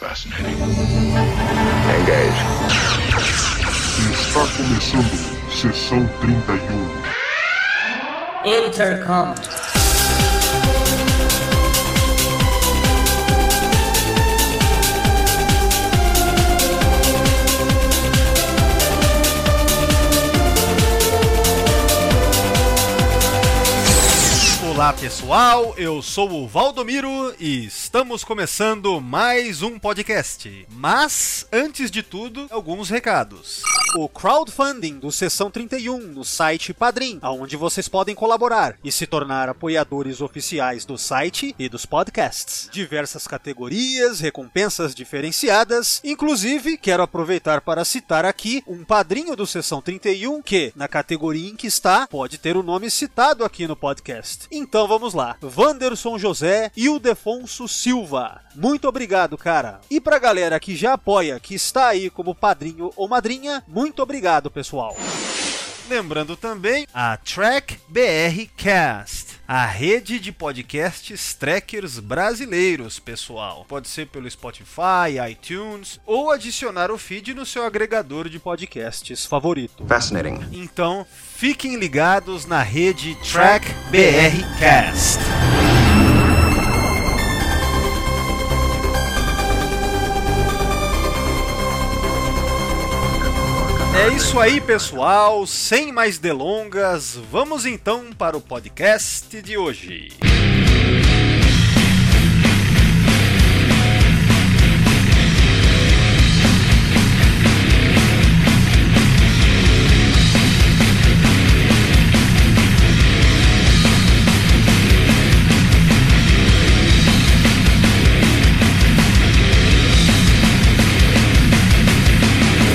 Fascinating. Engage. Está começando sessão 31. Intercom. Olá pessoal, eu sou o Valdomiro e estamos começando mais um podcast. Mas, antes de tudo, alguns recados. O crowdfunding do Sessão 31 no site Padrim, onde vocês podem colaborar e se tornar apoiadores oficiais do site e dos podcasts. Diversas categorias, recompensas diferenciadas, inclusive quero aproveitar para citar aqui um padrinho do Sessão 31 que, na categoria em que está, pode ter o nome citado aqui no podcast. Então vamos lá. Wanderson José e o Defonso Silva. Muito obrigado, cara. E pra galera que já apoia, que está aí como padrinho ou madrinha, muito obrigado, pessoal. Lembrando também a Track BR Cast, a rede de podcasts trackers brasileiros, pessoal. Pode ser pelo Spotify, iTunes ou adicionar o feed no seu agregador de podcasts favorito. Fascinating. Então, fiquem ligados na rede Track BR Cast. É isso aí, pessoal. Sem mais delongas, vamos então para o podcast de hoje.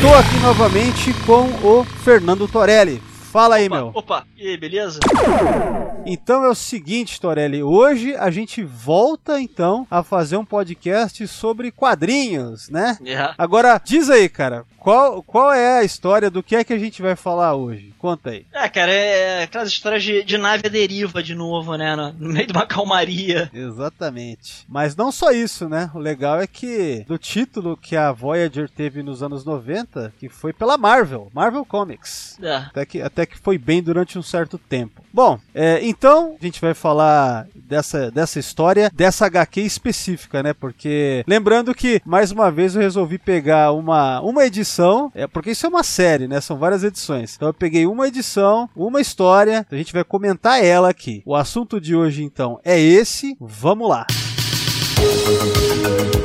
Estou aqui novamente com o Fernando Torelli. Fala aí, Opa, meu. opa, e aí, beleza? Então é o seguinte, Torelli, hoje a gente volta então a fazer um podcast sobre quadrinhos, né? É. Agora, diz aí, cara, qual, qual é a história do que é que a gente vai falar hoje? Conta aí. É, cara, é aquelas histórias de, de nave à deriva de novo, né? No, no meio de uma calmaria. Exatamente. Mas não só isso, né? O legal é que do título que a Voyager teve nos anos 90, que foi pela Marvel, Marvel Comics. É. Até que, até que foi bem durante um certo tempo. Bom, é, então a gente vai falar dessa, dessa história, dessa HQ específica, né? Porque lembrando que, mais uma vez, eu resolvi pegar uma, uma edição, é, porque isso é uma série, né? São várias edições. Então eu peguei uma edição, uma história, a gente vai comentar ela aqui. O assunto de hoje, então, é esse. Vamos lá. Bom,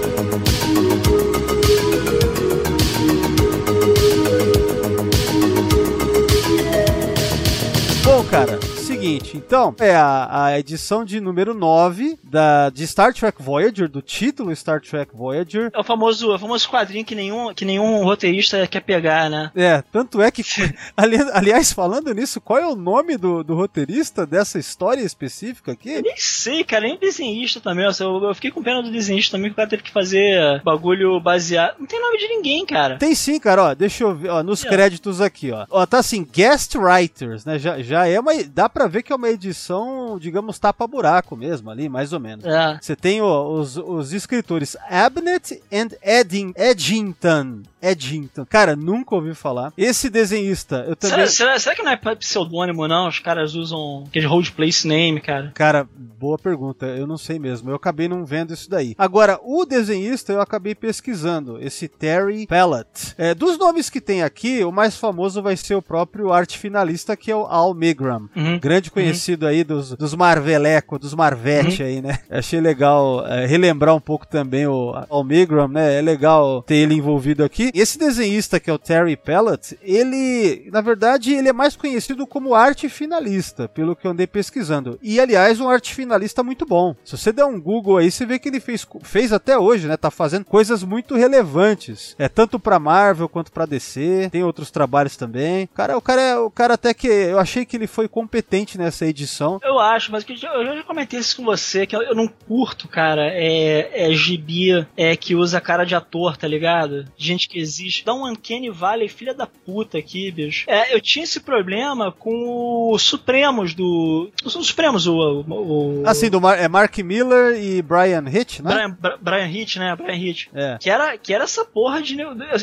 seguinte, então, é a, a edição de número 9 da, de Star Trek Voyager, do título Star Trek Voyager. É o famoso, é o famoso quadrinho que nenhum, que nenhum roteirista quer pegar, né? É, tanto é que, ali- aliás, falando nisso, qual é o nome do, do roteirista dessa história específica Eu aqui? nem sei, cara, nem desenhista também. Eu, eu fiquei com pena do desenhista também, que o cara teve que fazer bagulho baseado. Não tem nome de ninguém, cara. Tem sim, cara, ó, deixa eu ver, ó, nos ó. créditos aqui, ó. Ó, tá assim, guest writers, né, já, já é uma, dá pra ver que é uma edição, digamos, tapa-buraco mesmo ali, mais ou menos. É. Você tem os, os escritores Abnett and Edding, Edgington. Edgington. Cara, nunca ouvi falar. Esse desenhista, eu também. Será, será, será que não é pseudônimo, não? Os caras usam aquele hold place name, cara. Cara, boa pergunta. Eu não sei mesmo. Eu acabei não vendo isso daí. Agora, o desenhista eu acabei pesquisando. Esse Terry Pellett. É, dos nomes que tem aqui, o mais famoso vai ser o próprio arte finalista, que é o Al Milgram. Uhum. Grande conhecido aí dos, dos Marveleco, dos Marvete aí, né? Achei legal é, relembrar um pouco também o Al Milgram, né? É legal ter ele envolvido aqui. Esse desenhista que é o Terry Pellett, ele, na verdade, ele é mais conhecido como arte finalista, pelo que eu andei pesquisando. E, aliás, um arte finalista muito bom. Se você der um Google aí, você vê que ele fez, fez até hoje, né? Tá fazendo coisas muito relevantes. É tanto pra Marvel quanto pra DC. Tem outros trabalhos também. Cara, o cara é o cara até que eu achei que ele foi competente nessa edição. Eu acho, mas eu já, eu já comentei isso com você, que eu, eu não curto, cara, é, é gibi é, que usa cara de ator, tá ligado? Gente que existe. Dá um Uncanny Valley, filha da puta aqui, bicho. É, eu tinha esse problema com os Supremos do. Os Supremos, o. o, o... Assim, do Mar é Mark Miller e Brian Hitch, né? Brian, Bra- Brian Hitch, né? Brian Hitch. É. Que era, que era essa porra de.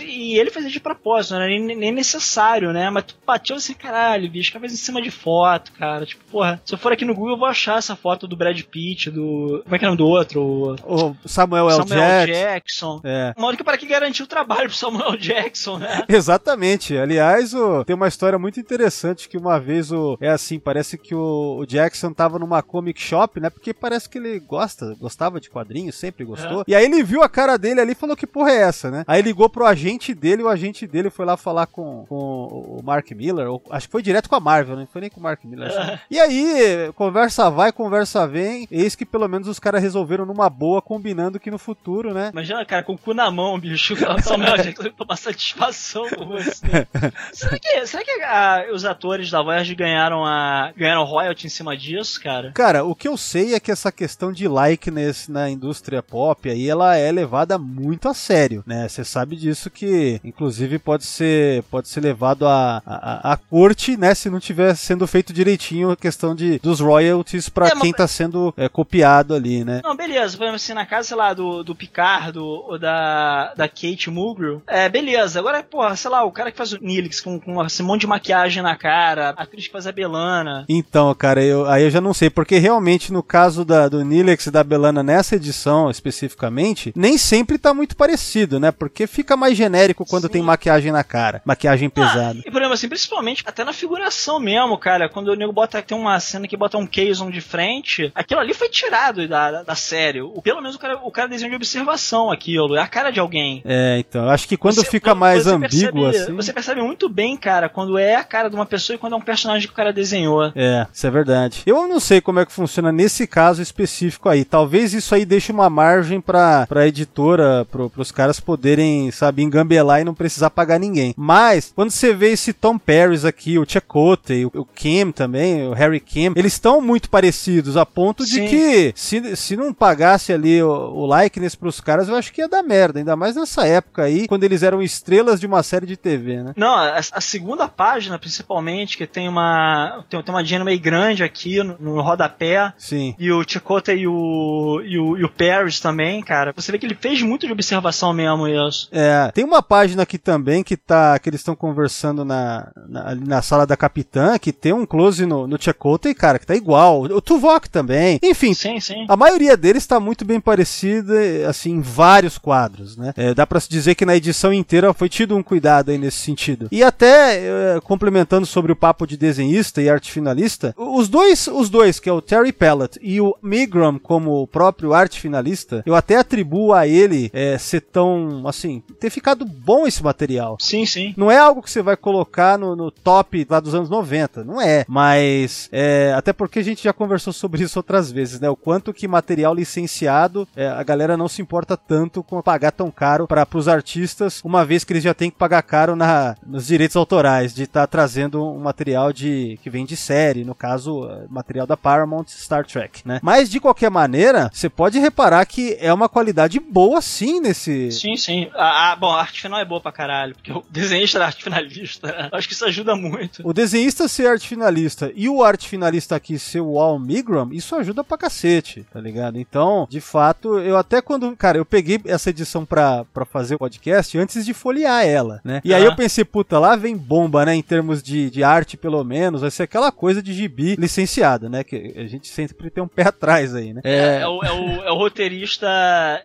E ele fazia de propósito, não era nem, nem necessário, né? Mas tu bateu assim, caralho, bicho, que faz em cima de foto, cara. Tipo, porra, se eu for aqui no Google, eu vou achar essa foto do Brad Pitt, do. Como é que é o nome do outro? O O Samuel L. Samuel Jackson. Jackson. É. Uma hora que para que garantiu o trabalho pro Samuel Jackson, né? Exatamente. Aliás, o- tem uma história muito interessante que uma vez o é assim, parece que o, o Jackson tava numa comic shop, né? Porque parece que ele gosta, gostava de quadrinhos, sempre gostou. E aí ele viu a cara dele ali e falou que porra é essa, né? Aí ligou pro agente dele, e o agente dele foi lá falar com, com o Mark Miller, ou, acho que foi direto com a Marvel, não foi nem com o Mark Miller. acho. E aí, conversa vai, conversa vem, eis que pelo menos os caras resolveram numa boa, combinando que no futuro, né? Imagina, cara, com o cu na mão, bicho. O Samuel Jackson tomar satisfação com você. será que, será que ah, os atores da Voyage ganharam, a, ganharam royalty em cima disso, cara? Cara, o que eu sei é que essa questão de likeness na indústria pop aí, ela é levada muito a sério, né? Você sabe disso que, inclusive, pode ser, pode ser levado à a, a, a corte, né? Se não tiver sendo feito direitinho a questão de, dos royalties pra É, mas- quem tá sendo é, copiado ali, né? Não, beleza, por exemplo, assim, na casa, sei lá, do, do Picard ou da, da Kate Mulgrew, é, beleza. Agora, porra, sei lá, o cara que faz o Nilix com, com esse monte de maquiagem na cara, a atriz que faz a Belana. Então, cara, eu, aí eu já não sei, porque realmente no caso da, do Nilex e da Belana nessa edição especificamente, nem sempre tá muito parecido, né? Porque fica mais genérico quando Sim. tem maquiagem na cara, maquiagem pesada. E, por exemplo, assim, principalmente até na figuração mesmo, cara. Quando o nego bota, tem uma cena que bota um Kazon de frente, aquilo ali foi tirado da, da, da série. O, pelo menos o cara, o cara desenhou de observação aquilo, é a cara de alguém. É, então, eu acho que quando Você- fica mais ambíguo percebe- assim. Você percebe muito bem, cara, quando é a cara de uma pessoa e quando é um personagem que o cara desenhou. É, isso é verdade. Eu não sei como é que funciona nesse caso específico aí. Talvez isso aí deixe uma margem pra, pra editora, pro, pros caras poderem, sabe, engambelar e não precisar pagar ninguém. Mas, quando você vê esse Tom Paris aqui, o Chakotay, o, o Kim também, o Harry Kim, eles estão muito parecidos a ponto de Sim. que se, se não pagasse ali o, o likeness pros caras, eu acho que ia dar merda. Ainda mais nessa época aí, quando eles eram estrelas de uma série de TV, né? Não, a, a segunda página, principalmente, que tem uma. Tem, tem uma Jenna meio grande aqui no, no rodapé. Sim. E o Chakota e o, e o. e o Paris também, cara. Você vê que ele fez muito de observação mesmo isso. É, tem uma página aqui também que tá que eles estão conversando na, na, na sala da capitã, que tem um close no, no Chakotay, cara, que tá igual. O Tuvok também. Enfim, Sim, sim. a maioria deles está muito bem parecida, assim, em vários quadros, né? É, dá pra se dizer que na edição inteira foi tido um cuidado aí nesse sentido. E até, é, complementando sobre o papo de desenhista e arte finalista, os dois, os dois, que é o Terry Pellett e o Migram como o próprio arte finalista, eu até atribuo a ele é, ser tão, assim, ter ficado bom esse material. Sim, sim. Não é algo que você vai colocar no, no top lá dos anos 90, não é. Mas, é, até porque a gente já conversou sobre isso outras vezes, né? O quanto que material licenciado é, a galera não se importa tanto com pagar tão caro para os artistas, uma vez que eles já têm que pagar caro na, nos direitos autorais, de estar trazendo um material de que vem de série, no caso, é, material da Paramount Star Trek, né? Mas, de qualquer maneira, você pode reparar que é uma qualidade boa sim nesse, Sim, sim. Ah, bom, a arte final é boa pra caralho, porque o desenhista era arte finalista. né? Acho que isso ajuda muito. O desenhista ser arte finalista e o arte finalista aqui ser o Al Migram, isso ajuda pra cacete, tá ligado? Então, de fato, eu até quando. Cara, eu peguei essa edição pra, pra fazer o podcast antes de folhear ela, né? E aí Ah. eu pensei, puta, lá vem bomba, né? Em termos de, de arte, pelo menos, vai ser aquela coisa de gibi licenciada, né? Que a gente sempre tem um pé atrás aí, né? É, é o, é, o, é o roteirista.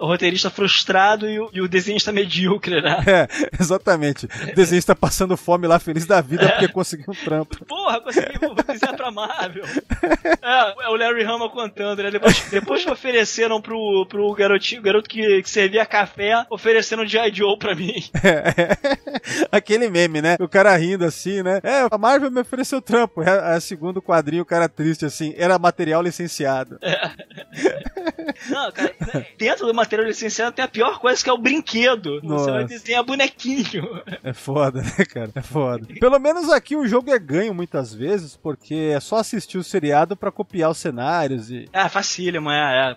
O roteirista frustrado e o, e o desenhista medíocre, né? É, exatamente. O desenhista passando fome lá, feliz da vida, porque conseguiu um trampo. Porra, consegui desenhar pra Marvel. É, é o Larry Hama contando, né? Depois, depois que ofereceram pro, pro garotinho, garoto que, que servia café, ofereceram G.I. Joe pra mim. Aquele meme, né? O cara rindo assim, né? É, a Marvel me ofereceu trampo. É, é segundo quadrinho, o cara triste assim. Era material licenciado. Não, cara, dentro do material licenciado tem a pior coisa que é o brinquedo. Você vai Nossa. desenhar bonequinho. É foda, né, cara? É foda. Pelo menos aqui o jogo é ganho muitas vezes, porque é só assistir o seriado pra copiar os cenários e. É, facílimo, é, é.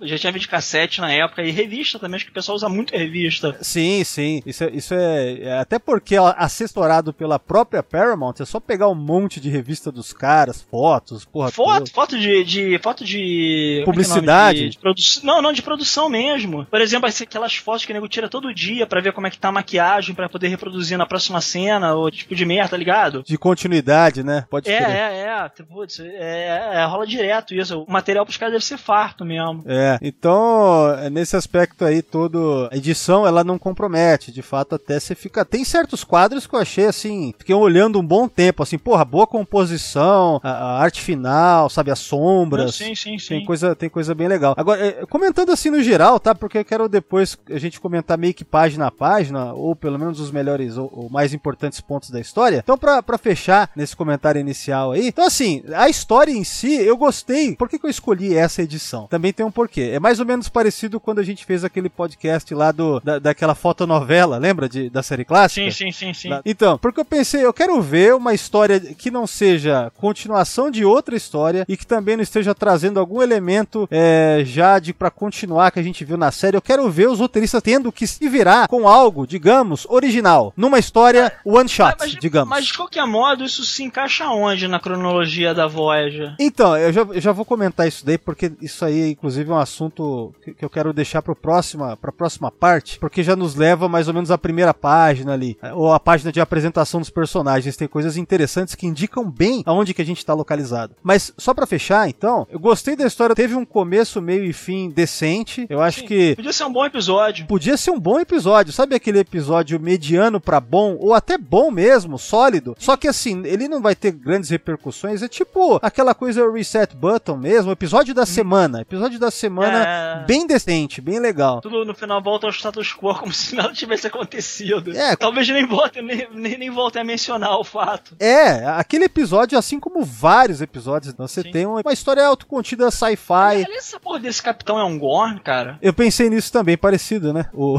Eu Já tinha vídeo cassete na época e revista também, acho que o pessoal usa muito revista. Sim, sim. Isso é, isso é, é até porque é assessorado pela própria Paramount, é só pegar um monte de revista dos caras, fotos, porra. Foto, toda. foto de, de. Foto de. é é? Publicidade? De, de produ- Não, não, de produção mesmo. Por exemplo, aquelas fotos que o nego tira todo dia pra ver como é que tá a maquiagem, pra poder reproduzir na próxima cena, ou tipo de merda, tá ligado? De continuidade, né? Pode É, é, é. Putz, é, é, rola direto isso. O material pros caras deve ser farto mesmo. É, então, é, nesse aspecto aí todo, a edição ela não compromete, de fato até você fica, tem certos quadros que eu achei assim, fiquei olhando um bom tempo, assim, porra, boa composição, a, a arte final, sabe, as sombras, Sim, sim, sim. tem coisa, tem coisa bem legal. Agora, é, comentando assim no geral, tá, porque eu quero depois a gente comentar meio que página a página, ou pelo menos os melhores ou, ou mais importantes pontos da história, então pra, pra fechar nesse comentário inicial aí, então assim, a história em si, eu gostei, por que, que eu escolhi essa edição? Também tem um porquê, é mais ou menos parecido quando a gente fez aquele podcast lá do, da, daquela fotonovela, lembra de, da série clássica? Sim, sim, sim, sim. Então, porque eu pensei, eu quero ver uma história que não seja continuação de outra história e que também não esteja trazendo algum elemento é, já de para continuar que a gente viu na série. Eu quero ver os roteiristas tendo que se virar com algo, digamos, original, numa história one shot, mas, digamos. mas de qualquer modo, isso se encaixa onde na cronologia da Voyager? Então, eu já, eu já vou comentar isso daí, porque isso aí, inclusive, é um assunto que, que eu quero deixar para próxima, a próxima parte, porque já nos leva mais ou menos à primeira página ali, ou a página de apresentação dos personagens. Tem coisas interessantes que indicam bem aonde que a gente está localizado. Mas, só para fechar, então, eu gostei da história, teve um começo, meio e fim decente. Eu acho Sim, que Podia ser um bom episódio. podia ser um bom episódio. Sabe aquele episódio mediano pra bom, ou até bom mesmo, sólido? Só que assim, ele não vai ter grandes repercussões. É tipo aquela coisa reset button mesmo, episódio da semana. Episódio da semana É. bem decente, bem legal. Tudo no final volta ao status quo como se nada tivesse acontecido. É. Talvez nem voltem nem, nem, nem voltem a mencionar o fato. É, aquele episódio, assim como vários episódios, você Sim. tem uma, uma história autocontida sci-fi. Aliás, essa porra desse capitão é um Gorn, cara. Eu pensei nisso também, parecido, né? O,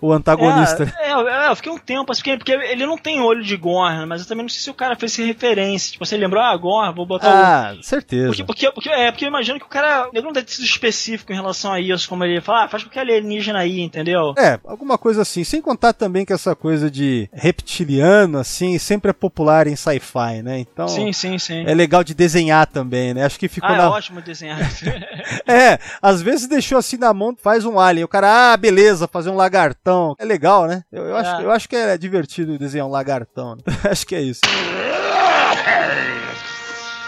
o antagonista. É, é, é, eu fiquei um tempo assim, porque, ele não tem olho de Gorn, mas eu também não sei se o cara fez referência. Tipo, você lembrou, ah, Gorn, vou botar o. Ah, certeza. Porque, porque, porque, é, porque eu imagino que o cara. Ele não deve ter sido específico em relação a isso, como ele fala, ah, faz qualquer alienígena aí, entendeu? É, alguma coisa assim. Sem contar também que essa coisa de reptiliano, assim, sempre é popular em sci-fi, né? Então. sim, sim, sim. É legal de desenhar também, né? Acho que ficou ah, é na. ótimo desenhar. É, às vezes deixou assim na mão, faz um alien. O cara, ah, beleza, fazer um lagartão. É legal, né? Eu, eu acho, É. eu acho que é divertido desenhar um lagartão. né? acho que é isso.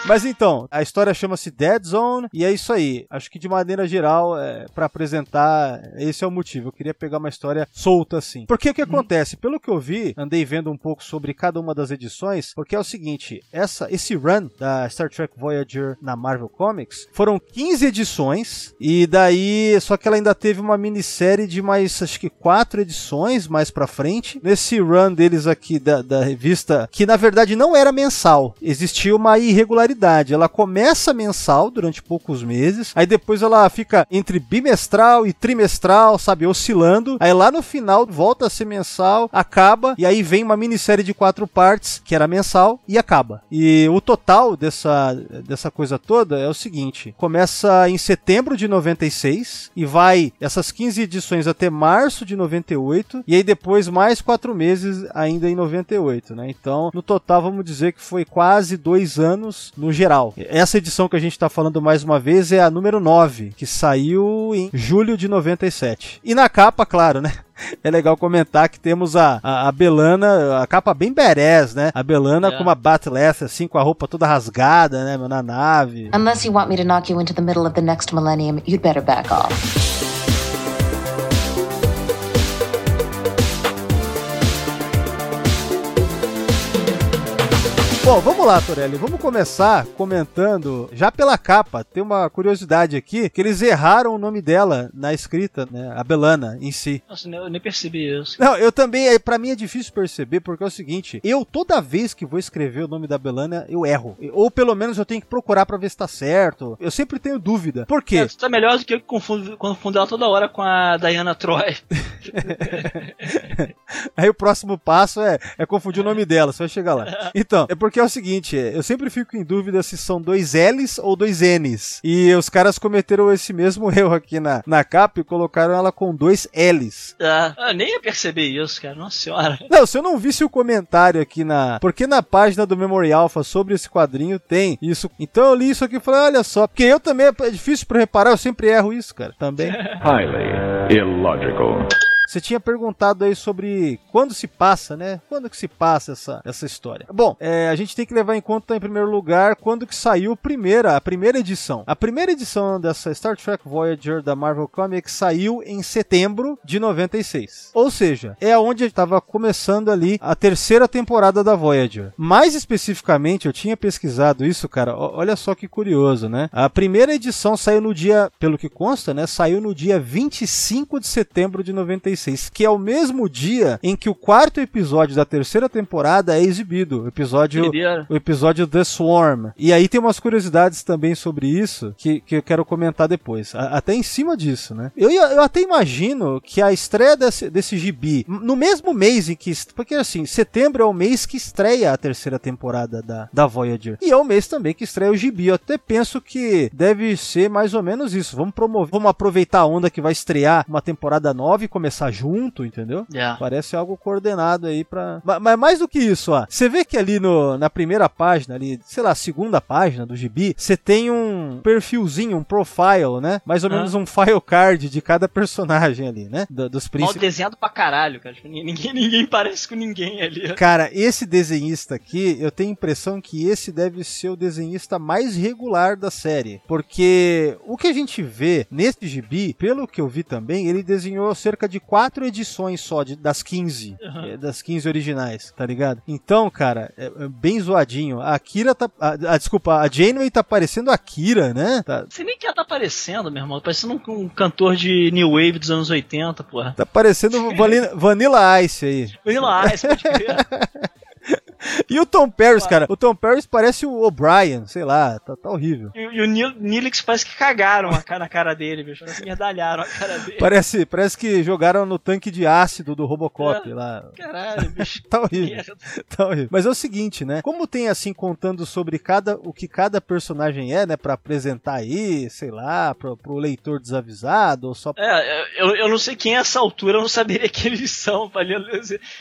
Mas então, a história chama-se Dead Zone e é isso aí. Acho que de maneira geral, é, para apresentar, esse é o motivo. Eu queria pegar uma história solta assim. Porque o que acontece? Pelo que eu vi, andei vendo um pouco sobre cada uma das edições, porque é o seguinte, essa esse run da Star Trek Voyager na Marvel Comics foram 15 edições e daí só que ela ainda teve uma minissérie de mais acho que quatro edições mais pra frente. Nesse run deles aqui da, da revista, que na verdade não era mensal, existia uma irregularidade. Ela começa mensal durante poucos meses, aí depois ela fica entre bimestral e trimestral, sabe, oscilando. Aí lá no final volta a ser mensal, acaba e aí vem uma minissérie de quatro partes que era mensal e acaba. E o total dessa dessa coisa toda é o seguinte: começa em setembro de 96 e vai essas 15 edições até março de 98 e aí depois mais quatro meses ainda em 98, né? Então no total vamos dizer que foi quase dois anos no geral. Essa edição que a gente está falando mais uma vez é a número 9, que saiu em julho de 97. E na capa, claro, né? É legal comentar que temos a, a, a Belana, a capa bem berés, né? A Belana É. com uma Batless, assim, com a roupa toda rasgada, né? Na nave. Unless you want me to knock you into the middle of the next millennium, you'd better back off. Bom, vamos lá, Torelli. Vamos começar comentando, já pela capa. Tem uma curiosidade aqui, que eles erraram o nome dela na escrita, né? A Belana em si. Nossa, eu nem percebi isso. Não, eu também, pra mim é difícil perceber, porque é o seguinte, eu toda vez que vou escrever o nome da Belana, eu erro. Ou pelo menos eu tenho que procurar pra ver se tá certo. Eu sempre tenho dúvida. Por quê? É, tá melhor do que eu confundo, confundo ela toda hora com a Diana Troy. Aí o próximo passo é, é confundir o nome dela, você vai chegar lá. Então, é porque é o seguinte, é, eu sempre fico em dúvida se são dois L's ou dois N's. E os caras cometeram esse mesmo erro aqui na, na capa e colocaram ela com dois L's. Ah, eu nem ia perceber isso, cara. Nossa senhora. Não, se eu não visse o comentário aqui na. Porque na página do Memory Alpha sobre esse quadrinho tem isso. Então eu li isso aqui e falei, olha só. Porque eu também é difícil pra reparar, eu sempre erro isso, cara. Também. Highly illogical. Você tinha perguntado aí sobre quando se passa, né? Quando que se passa essa, essa história? Bom, é, a gente tem que levar em conta, em primeiro lugar, quando que saiu a primeira, a primeira edição. A primeira edição dessa Star Trek Voyager da Marvel Comics saiu em setembro de 96. Ou seja, é onde estava começando ali a terceira temporada da Voyager. Mais especificamente, eu tinha pesquisado isso, cara. Olha só que curioso, né? A primeira edição saiu no dia, pelo que consta, né? Saiu no dia 25 de setembro de 96, que é o mesmo dia em que o quarto episódio da terceira temporada é exibido. O episódio o episódio The Swarm. E aí tem umas curiosidades também sobre isso que, que eu quero comentar depois. A- até em cima disso, né? Eu, eu até imagino que a estreia desse, desse gibi, no mesmo mês em que. Porque assim, setembro é o mês que estreia a terceira temporada da, da Voyager. E é o mês também que estreia o gibi. Eu até penso que deve ser mais ou menos isso. Vamos promover, vamos aproveitar a onda que vai estrear uma temporada nova e começar junto, entendeu? É. Parece algo coordenado aí pra. Ma- Mas mais do que isso, ó. Você vê que ali no, na primeira página, ali, sei lá, segunda página do gibi, você tem um perfilzinho, um profile, né? Mais ou Ah. menos um file card de cada personagem ali, né? Do- dos Mal príncipes. desenhado pra caralho, cara. Ninguém, ninguém parece com ninguém ali. Cara, esse desenhista aqui, eu tenho a impressão que esse deve ser o desenhista mais regular da série. Porque o que a gente vê nesse gibi, pelo que eu vi também, ele desenhou cerca de quatro edições só de, das 15. eh, Das 15 originais, tá ligado? Então, cara, é, é bem zoadinho. A Akira tá. A, a- desculpa, a Janeway tá parecendo a Akira, né? Tá, sei nem quem ela tá parecendo, meu irmão. Tá Parecendo um, um cantor de New Wave dos anos 80, porra. tá parecendo Vanilla, Vanilla Ice aí. Vanilla Ice, pode crer. E o Tom Paris, cara? O Tom Paris parece o O'Brien, sei lá, tá, tá horrível. E, e o Nil- Nilix parece que cagaram a cara, na cara dele, bicho. Parece que merdalharam a cara dele. Parece, parece que jogaram no tanque de ácido do Robocop É. lá. Caralho, bicho. Tá horrível, tá horrível. Mas é o seguinte, né? Como tem assim contando sobre cada o que cada personagem é, né, Pra apresentar aí, sei lá, pro, pro leitor desavisado ou só É, eu, eu não sei quem a essa altura, eu não saberia quem eles são.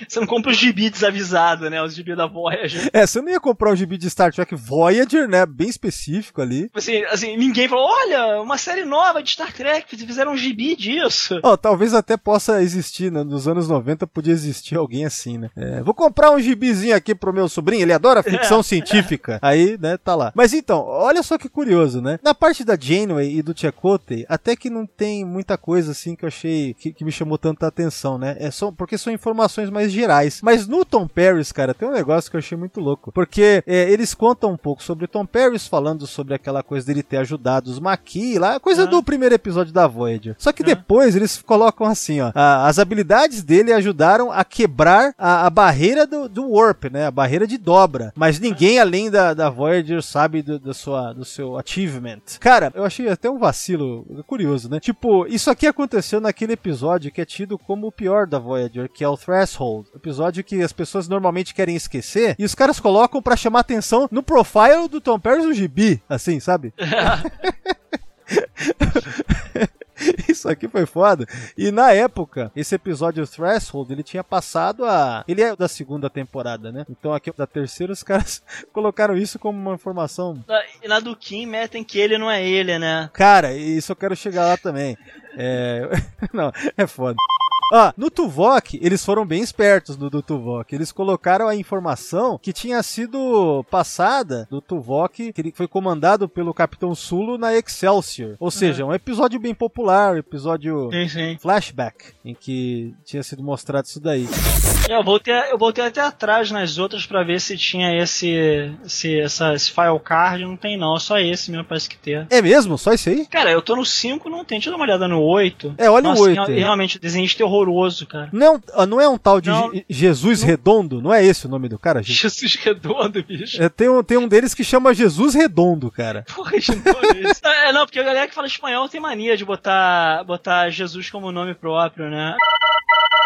Você não compra os gibi desavisado, né? Os gibi da Voyager. É, você não ia comprar um gibi de Star Trek Voyager, né? Bem específico ali. Assim, assim, ninguém falou, olha, uma série nova de Star Trek, fizeram um gibi disso. Ó, talvez até possa existir, né? Nos anos 90 podia existir alguém assim, né? É, vou comprar um gibizinho aqui pro meu sobrinho, ele adora ficção científica. Aí, né, tá lá. Mas então, olha só que curioso, né? Na parte da Janeway e do Chakotay, até que não tem muita coisa assim que eu achei que, que me chamou tanta atenção, né? É só porque são informações mais gerais. Mas no Tom Paris, cara, tem um negócio que eu achei muito louco. Porque é, eles contam um pouco sobre Tom Paris, falando sobre aquela coisa dele ter ajudado os Maquis lá, coisa Ah. do primeiro episódio da Voyager. Só que depois eles colocam assim, ó, a- as habilidades dele ajudaram a quebrar a, a barreira do, do warp, né? A barreira de dobra. Mas ninguém além da, da Voyager sabe do, da sua, do seu achievement. Cara, eu achei até um vacilo curioso, né? Tipo, isso aqui aconteceu naquele episódio que é tido como o pior da Voyager, que é o Threshold. Episódio que as pessoas normalmente querem esquecer e os caras colocam pra chamar atenção no profile do Tom Paris no gibi, assim, sabe? Isso aqui foi foda. E na época, esse episódio Threshold, ele tinha passado a. Ele é da segunda temporada, né? Então aqui da terceira, os caras colocaram isso como uma informação. E na do Kim metem que ele não é ele, né? Cara, isso eu quero chegar lá também. É. Não, é foda. Ah, no Tuvok, eles foram bem espertos no do Tuvok. Eles colocaram a informação que tinha sido passada do Tuvok, que ele foi comandado pelo Capitão Sulo na Excelsior. Ou seja, um episódio bem popular, episódio Sim, sim. flashback, em que tinha sido mostrado isso daí. É, Eu voltei, eu voltei até atrás nas outras pra ver se tinha esse, esse, essa, esse file card. Não tem não, é só esse mesmo, parece que tem. É mesmo? Só isso aí? Cara, eu tô no 5, não tem. Deixa eu dar uma olhada no 8. É, olha o Nossa, 8 real- aí. Realmente, o desenhista é horroroso, cara. Não é um, ah, não é um tal de Não. Je- Jesus Redondo? Não é esse o nome do cara? Je- Jesus redondo, bicho. É, tem, um, tem um deles que chama Jesus Redondo, cara. Porra, nome esse. É, não, porque a galera que fala espanhol tem mania de botar, botar Jesus como nome próprio, né?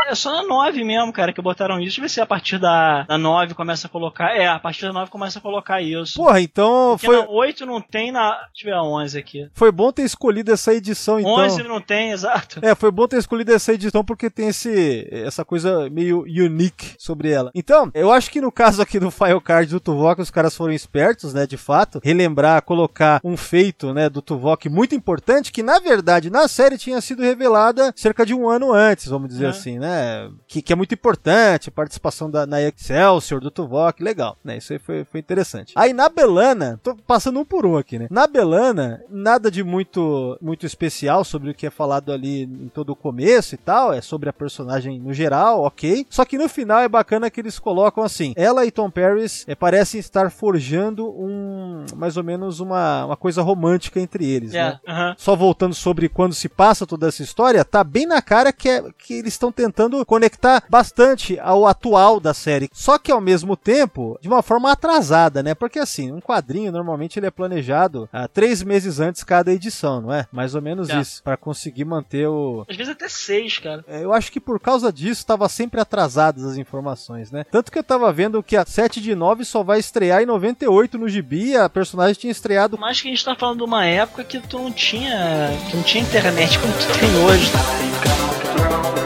É só na 9 mesmo, cara, que botaram isso. Deixa eu ver se a partir da, da 9 começa a colocar. É, a partir da 9 começa a colocar isso. Porra, então Porque foi, na 8 não tem na. Deixa eu ver a 11 aqui. foi bom ter escolhido essa edição, então. 11 não tem, exato. É, foi bom ter escolhido essa edição porque tem esse, essa coisa meio unique sobre ela. Então, eu acho que no caso aqui do File Card do Tuvok, os caras foram espertos, né, de fato, relembrar, colocar um feito, né, do Tuvok muito importante, que na verdade na série tinha sido revelada cerca de um ano antes, vamos dizer É. assim, né, que, que é muito importante, a participação da, na Excelsior, do Tuvok, legal, né, isso aí foi, foi interessante. Aí na Belana, tô passando um por um aqui, né, na Belana, nada de muito, muito especial sobre o que é falado ali em todo o começo e tal, é sobre a personagem no geral, ok. Só que no final é bacana que eles colocam assim: ela e Tom Paris é, parecem estar forjando um mais ou menos uma, uma coisa romântica entre eles, né? É, aham. Só voltando sobre quando se passa toda essa história, tá bem na cara que, é, que eles estão tentando conectar bastante ao atual da série. Só que ao mesmo tempo, de uma forma atrasada, né? Porque assim, um quadrinho normalmente ele é planejado há três meses antes cada edição, não é? Mais ou menos É. isso, para conseguir manter o, Às vezes até 6, cara. é, Eu acho que por causa disso estava sempre atrasadas as informações, né? Tanto que eu tava vendo que a 7 de 9 só vai estrear em 98 no gibi, a personagem tinha estreado. Mas que a gente tá falando de uma época que tu não tinha. Tu não tinha internet como tu tem hoje.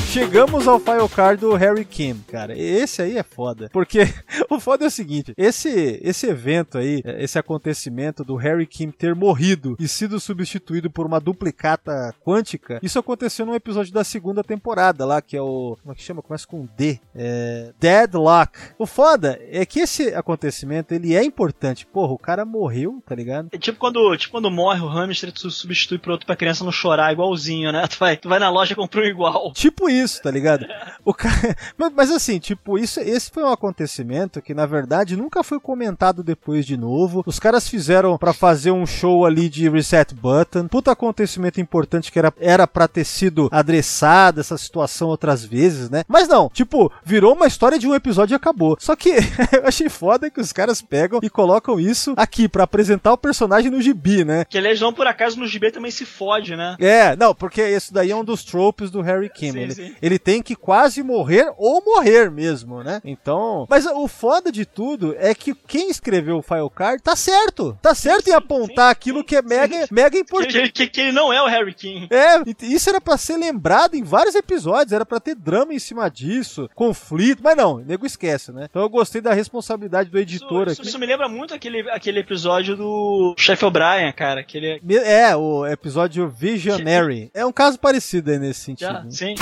chegamos ao file card do Harry Kim, cara. Esse aí é foda. Porque o foda é o seguinte: esse, esse evento aí, esse acontecimento do Harry Kim ter morrido e sido substituído por uma duplicata quântica, isso aconteceu num episódio da segunda temporada lá, que é o. Como é que chama? Começa com D. É, Deadlock. O foda é que esse acontecimento ele é importante. Porra, o cara morreu, tá ligado? É tipo quando, tipo quando morre o hamster, tu substitui por outro pra criança não chorar, igualzinho, né? Tu vai, tu vai na loja e compra um igual. Tipo isso, tá ligado? O cara... mas, assim, tipo, isso, esse foi um acontecimento que, na verdade, nunca foi comentado depois de novo. Os caras fizeram pra fazer um show ali de reset button. Puta acontecimento importante que era, era pra ter sido adressado essa situação outras vezes, né? Mas não, tipo, virou uma história de um episódio e acabou. Só que eu achei foda que os caras pegam e colocam isso aqui pra apresentar o personagem no gibi, né? Que aliás, não por acaso no GB também se fode, né? É, não, porque isso daí é um dos tropes do Harry Kim. Sim, ele, sim. Ele tem que quase morrer ou morrer mesmo, né? Então. Mas o foda de tudo é que quem escreveu o file card tá certo. Tá certo em apontar aquilo que é mega, mega importante. que, que, que ele não é o Harry King. É, e isso era pra ser lembrado em vários episódios, era pra ter drama em cima disso, conflito, mas não, o nego esquece, né? Então eu gostei da responsabilidade do editor isso, aqui. isso me lembra muito aquele, aquele episódio do Chef O'Brien, cara. Aquele. Me- É, o episódio Visionary. É um caso parecido aí nesse sentido. Já, né? sim.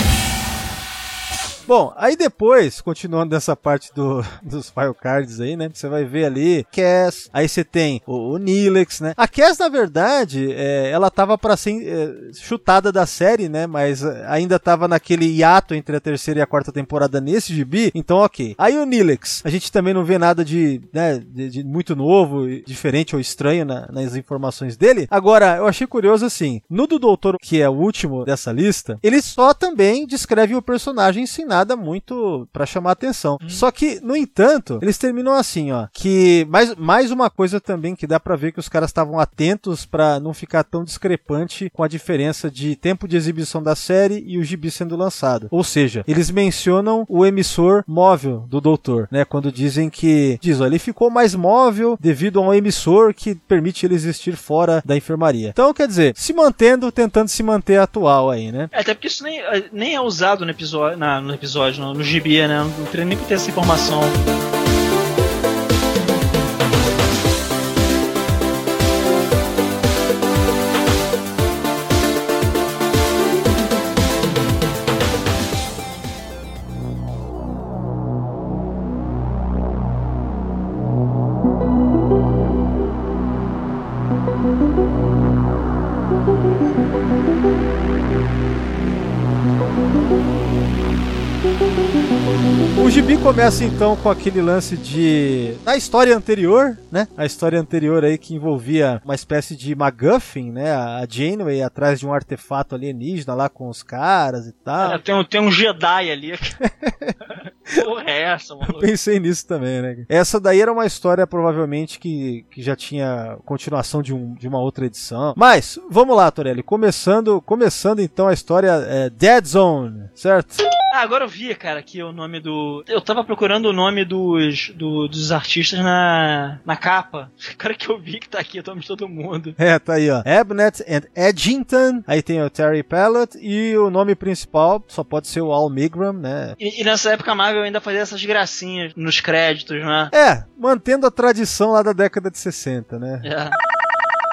Bom, aí depois, continuando nessa parte do, dos file cards aí, né? Você vai ver ali Cass, aí você tem o, o Nilex, né? A Cass, na verdade, é, ela tava pra ser é, chutada da série, né? Mas ainda tava naquele hiato entre a terceira e a quarta temporada nesse gibi, então ok. Aí o Nilex, a gente também não vê nada de, né, de, de muito novo, diferente ou estranho na- nas informações dele. Agora, eu achei curioso assim, no do Doutor, que é o último dessa lista, ele só também descreve o personagem sem nada muito pra chamar atenção. Só que, no entanto, eles terminam assim, ó, que mais, mais uma coisa também que dá pra ver que os caras estavam atentos pra não ficar tão discrepante com a diferença de tempo de exibição da série e o gibi sendo lançado. Ou seja, eles mencionam o emissor móvel do doutor, né, quando dizem que diz, ó, ele ficou mais móvel devido a um emissor que permite ele existir fora da enfermaria. Então, quer dizer, se mantendo, tentando se manter atual aí, né? É, até porque isso nem, nem é usado no episódio, na, no episódio, no, no né? Não teria nem que ter essa informação. Começa então com aquele lance de. Na história anterior, né? A história anterior aí que envolvia uma espécie de MacGuffin, né? A Janeway atrás de um artefato alienígena lá com os caras e tal. É, tem, um- tem um Jedi ali. Porra, é essa, Eu mano? pensei nisso também, né? Essa daí era uma história provavelmente que, que já tinha continuação de, um, de uma outra edição. Mas, vamos lá, Torelli. Começando, começando então a história é, Dead Zone, certo? Ah, agora eu vi, cara, aqui o nome do. Eu tava procurando o nome dos, do- dos artistas na, na capa. Agora que eu vi que tá aqui o nome de todo mundo. É, tá aí, ó. Abnett and Edgington. Aí tem o Terry Pallett. E o nome principal só pode ser o Al Migram, né? E, e nessa época a Marvel ainda fazia essas gracinhas nos créditos, né? É, mantendo a tradição lá da década de 60, né? É.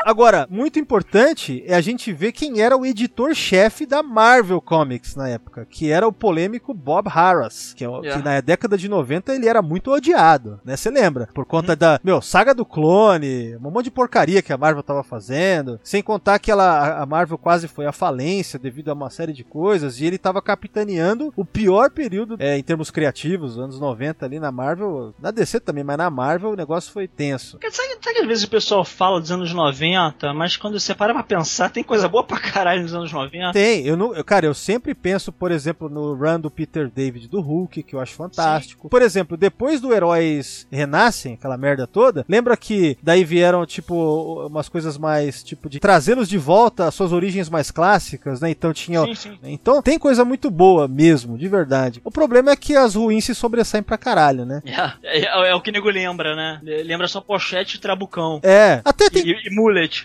Agora, muito importante é a gente ver quem era o editor-chefe da Marvel Comics na época, que era o polêmico Bob Harras, que, é o- Yeah. que na década de 90 ele era muito odiado, né? Você lembra? Por conta da, meu, saga do clone, um monte de porcaria que a Marvel tava fazendo, sem contar que ela, a Marvel quase foi à falência devido a uma série de coisas, e ele tava capitaneando o pior período é, em termos criativos, anos 90 ali na Marvel, na DC também, mas na Marvel o negócio foi tenso. Sabe, sabe que às vezes o pessoal fala dos anos 90, mas quando você para pra pensar, tem coisa boa pra caralho nos anos 90. Tem, eu não, cara, eu sempre penso, por exemplo, no run do Peter David do Hulk, que eu acho fantástico. Por exemplo, depois do Heróis Renascem, aquela merda toda, lembra que daí vieram, tipo, umas coisas mais, tipo, de trazê-los de volta às suas origens mais clássicas, né? Então tinha. Sim, sim. Então tem coisa muito boa mesmo, de verdade. O problema é que as ruins se sobressaem pra caralho, né? É, é, é o que nego lembra, né? Lembra só pochete e trabucão. É, até tem E, e.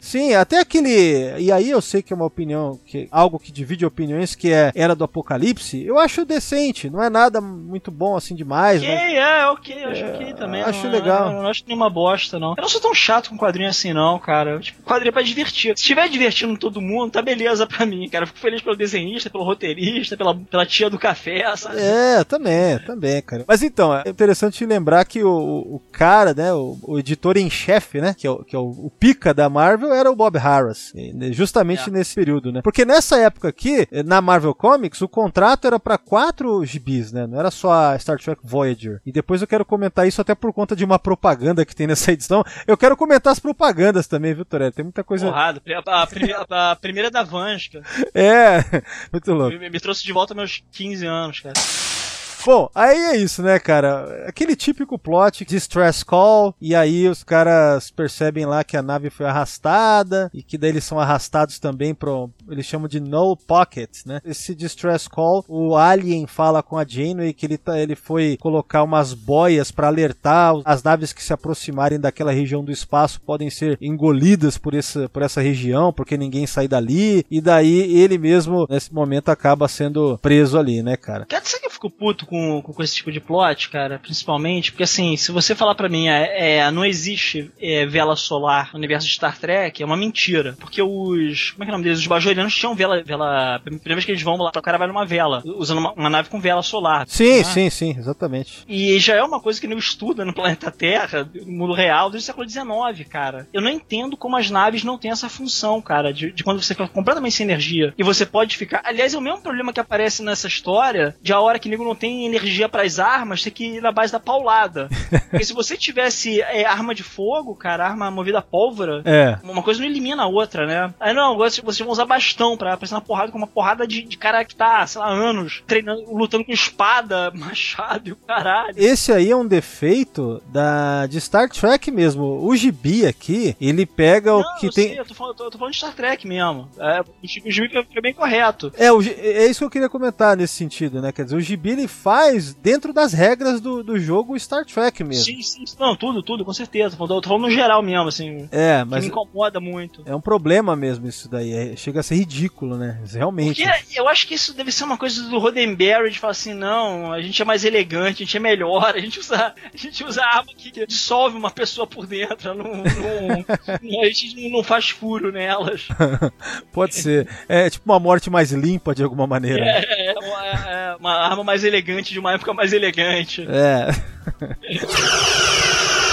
Sim, até aquele. E aí eu sei que é uma opinião, que algo que divide opiniões, que é Era do Apocalipse. Eu acho decente, não é nada muito bom assim demais. Ok, mas- é, ok, eu acho ok também. acho não, legal. Eu não acho nenhuma bosta, não. Eu não sou tão chato com quadrinho assim, não, cara. Tipo, quadrinho é pra divertir. Se estiver divertindo todo mundo, tá beleza pra mim, cara. Eu fico feliz pelo desenhista, pelo roteirista, pela, pela tia do café, sabe? É, também, também, cara. Mas então, é interessante lembrar que o, o cara, né, o, o editor em chefe, né, que é, o, que é o, o pica da Marvel, era o Bob Harras, e, né, justamente É. nesse período, né? Porque nessa época aqui, eh, na Marvel Comics, o contrato era pra quatro gibis, né? Não era só a Star Trek Voyager. E depois eu quero comentar isso até por conta de uma propaganda que tem nessa edição. Eu quero comentar as propagandas também, viu, Toré? Tem muita coisa. Porrada. A, a, primeira- a primeira da Vanska. É, muito louco. Me, me trouxe de volta meus 15 anos, cara. Bom, aí é isso, né, cara? Aquele típico plot de stress call, e aí os caras percebem lá que a nave foi arrastada, e que daí eles são arrastados também pro. Eles chamam de null pocket, né? Esse distress call, o Alien fala com a Janeway que ele, tá, ele foi colocar umas boias pra alertar as naves que se aproximarem daquela região do espaço podem ser engolidas por essa, por essa região, porque ninguém sai dali, e daí ele mesmo, nesse momento, acaba sendo preso ali, né, cara? Cara, sabe que eu fico puto com, com, esse tipo de plot, cara? Principalmente, porque assim, se você falar pra mim, é, é, não existe é, vela solar no universo de Star Trek, é uma mentira. Porque os. Como é que é o nome deles? Os bajorianos tinham vela. vela primeira vez que eles vão lá, o cara vai numa vela, usando uma, uma nave com vela solar. Sim, né? sim, sim, exatamente. E já é uma coisa que não estuda no planeta Terra, no mundo real, desde o século XIX, cara. Eu não entendo como as naves não têm essa função, cara, de, de quando você fica completamente sem energia e você pode ficar. Aliás, é o mesmo problema que aparece nessa história de a hora que nego não tem energia pras armas, tem que ir na base da paulada. Porque se você tivesse é, arma de fogo, cara, arma movida a pólvora, É. uma coisa não elimina a outra, né? Aí não, agora vocês vão usar bastão pra pressionar uma porrada com uma porrada de, de cara que tá, sei lá, anos treinando, lutando com espada, machado e o caralho. Esse aí é um defeito da de Star Trek mesmo. O gibi aqui, ele pega o Não, que eu tem. sei, eu tô falando, tô, tô falando de Star Trek mesmo. É, o gibi o foi bem correto. É, o é isso que eu queria comentar nesse sentido, né? Quer dizer, o gibi ele faz dentro das regras do, do jogo Star Trek mesmo. Sim, sim, não, tudo, tudo, com certeza. Falando, tô falando no geral mesmo, assim. É, mas me incomoda muito. é um problema mesmo isso daí. é- chega a ser ridículo, né? Realmente. Porque eu acho que isso deve ser uma coisa do Roddenberry de falar assim, não, a gente é mais elegante, a gente é melhor, a gente usa, a gente usa arma que dissolve uma pessoa por dentro, não, não- a gente não faz furo nelas. Pode ser. É tipo uma morte mais limpa de alguma maneira. né? É, uma, é uma arma mais elegante de uma época mais elegante. É.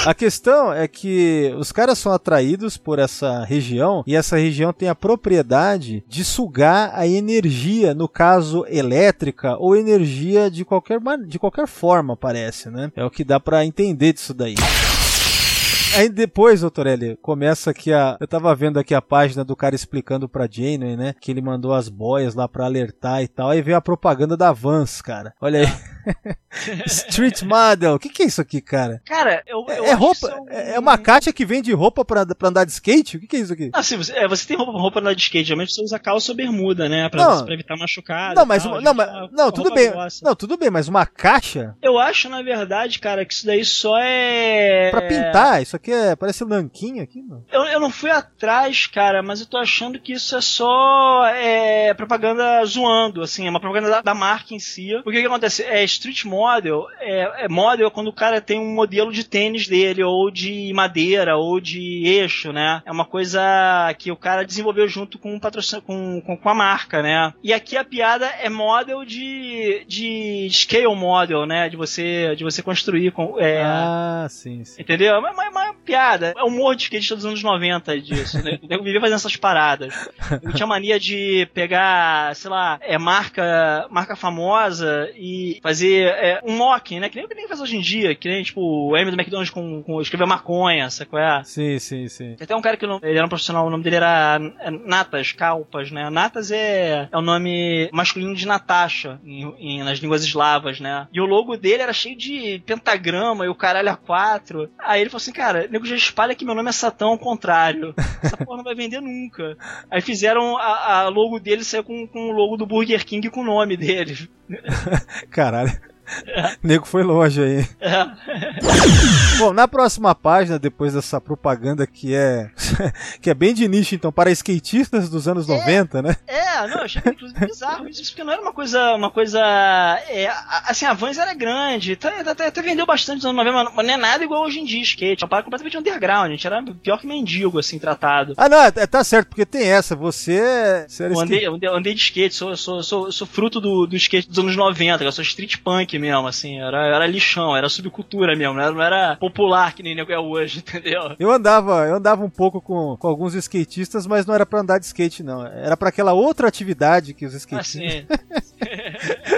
A questão é que os caras são atraídos por essa região e essa região tem a propriedade de sugar a energia, no caso elétrica ou energia de qualquer, de qualquer forma, parece, né? É o que dá pra entender disso daí. Aí depois, doutorelli, começa aqui a. Eu tava vendo aqui a página do cara explicando pra Janeway, né? Que ele mandou as boias lá pra alertar e tal. Aí veio a propaganda da Vans, cara. Olha aí. Street Model. O que, que é isso aqui, cara? Cara, eu, eu É roupa. que isso um- É uma caixa que vende roupa pra, pra andar de skate? O que, que é isso aqui? Ah, sim, você, é, você tem roupa, roupa na de skate, geralmente você usa calça ou bermuda, né? Pra, Não. pra evitar machucado. Não, mas, tal, uma- não, gente mas, não, tudo bem. grossa. Não, tudo bem, mas uma caixa Eu acho, na verdade, cara, que isso daí só é. pra pintar, isso aqui é, parece nanquinho aqui, mano. Eu, eu não fui atrás, cara, mas eu tô achando que isso é só é, propaganda zoando, assim, é uma propaganda da, da marca em si. Porque o que acontece? É street model, é, é model é quando o cara tem um modelo de tênis dele, ou de madeira, ou de eixo, né? É uma coisa que o cara desenvolveu junto com, o patrocínio, com, com, com a marca, né? E aqui a piada é model de, de scale model, né? De você, de você construir com. É, Ah, sim, sim. Entendeu? Uma, uma piada. É o humor de skate dos anos 90 disso, né? Eu vivia fazendo essas paradas. Eu tinha mania de pegar, sei lá, é, marca, marca famosa e fazer é, um mocking, né? Que nem o que nem faz hoje em dia, que nem, tipo, o M do McDonald's com, com escrever maconha, sabe qual é? Sim, sim, sim. Tem até um cara que não- ele era um profissional, o nome dele era é, Natas, Calpas, né? Natas é, é o nome masculino de Natasha em- em- nas línguas eslavas, né? E o logo dele era cheio de pentagrama e o caralho a quatro. Aí ele falou assim, cara, nego já espalha que meu nome é Satão ao contrário. Essa porra não vai vender nunca. Aí fizeram a, a logo dele saiu com, com o logo do Burger King com o nome dele. Caralho. O nego foi longe aí. É. Bom, na próxima página, depois dessa propaganda que é que é bem de nicho, então, para skatistas dos anos 90, né? É, não, eu achei inclusive bizarro isso, porque não era uma coisa. Uma coisa. É, assim, a Vans era grande, até, até, até vendeu bastante nos anos 90, mas não é nada igual hoje em dia, skate. É uma parada completamente underground, a gente era pior que mendigo, assim, tratado. Ah, não, é, tá certo, porque tem essa, você, você andei, andei, andei de skate, sou, sou, sou, sou fruto do, do skate dos anos 90, eu sou street punk mesmo, assim, era, era lixão, era subcultura mesmo, não era, não era popular que nem nego é hoje, entendeu? Eu andava, eu andava um pouco com, com alguns skatistas, mas não era pra andar de skate, não. Era pra aquela outra atividade que os skatistas. Não,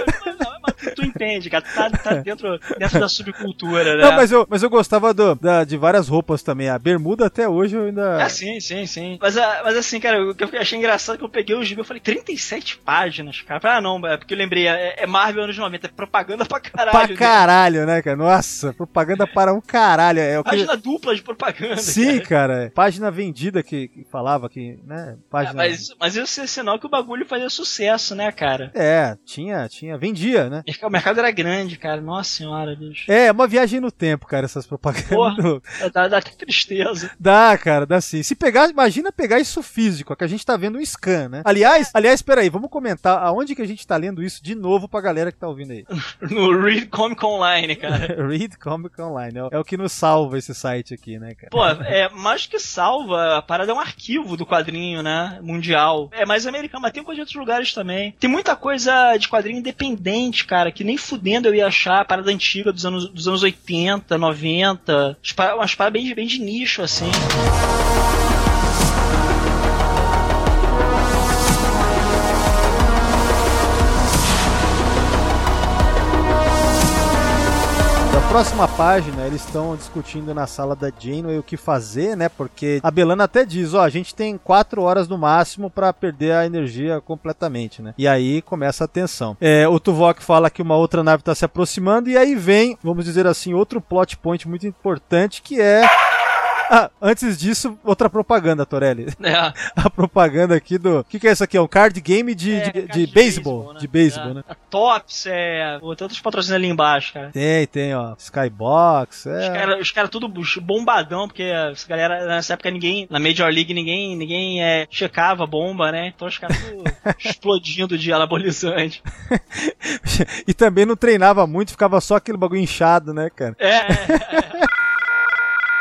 entende, cara, tá, tá dentro, dentro da subcultura, né? Não, mas eu, mas eu gostava do, da- de várias roupas também. A bermuda até hoje eu ainda. Ah, sim, sim, sim. Mas, ah, mas assim, cara, o que eu achei engraçado é que eu peguei o gibi e falei, 37 páginas, cara. Eu Falei, ah, não, é porque eu lembrei, é, é Marvel anos 90, é propaganda pra caralho. pra né? caralho, né, cara? Nossa, propaganda para um caralho. É o que... Página dupla de propaganda. Sim, cara. cara. é. Página vendida que, que falava que, né? É, Página. mas, mas isso é sinal que o bagulho fazia sucesso, né, cara? É, tinha, tinha, vendia, né? O mercado era grande, cara. Nossa senhora, bicho. É, uma viagem no tempo, cara, essas propagandas. Porra. Dá, dá até tristeza. Dá, cara, dá sim. Se pegar, imagina pegar isso físico, que a gente tá vendo um scan, né? Aliás, aliás, peraí, vamos comentar aonde que a gente tá lendo isso de novo pra galera que tá ouvindo aí. No Read Comic Online, cara. Read Comic Online, é o- é o que nos salva esse site aqui, né, cara? Pô, é mais que salva, a parada é um arquivo do quadrinho, né? Mundial. É mais americano, mas tem coisa de outros lugares também. Tem muita coisa de quadrinho independente, cara, que nem fudendo eu ia achar, parada antiga dos anos, dos anos 80, 90. Umas pa- Umas paradas bem, bem de nicho, assim. Próxima página, eles estão discutindo na sala da Janeway o que fazer, né? Porque a Belana até diz, ó, a gente tem quatro horas no máximo pra perder a energia completamente, né? E aí começa a tensão. É, o Tuvok fala que uma outra nave tá se aproximando e aí vem, vamos dizer assim, outro plot point muito importante que é ah, antes disso, outra propaganda, Torelli. É. A propaganda aqui do. O que, que é isso aqui? É um card game de, É, de, card de de beisebol. beisebol, né? De beisebol, É. né? A Tops, é. Tem outros patrocínios ali embaixo, cara. Tem, tem, ó. Skybox. Os É. caras os cara tudo bombadão, porque essa galera, nessa época, ninguém, na Major League, ninguém, ninguém é, checava a bomba, né? Então os caras tudo explodindo de anabolizante. e também não treinava muito, ficava só aquele bagulho inchado, né, cara? É, é,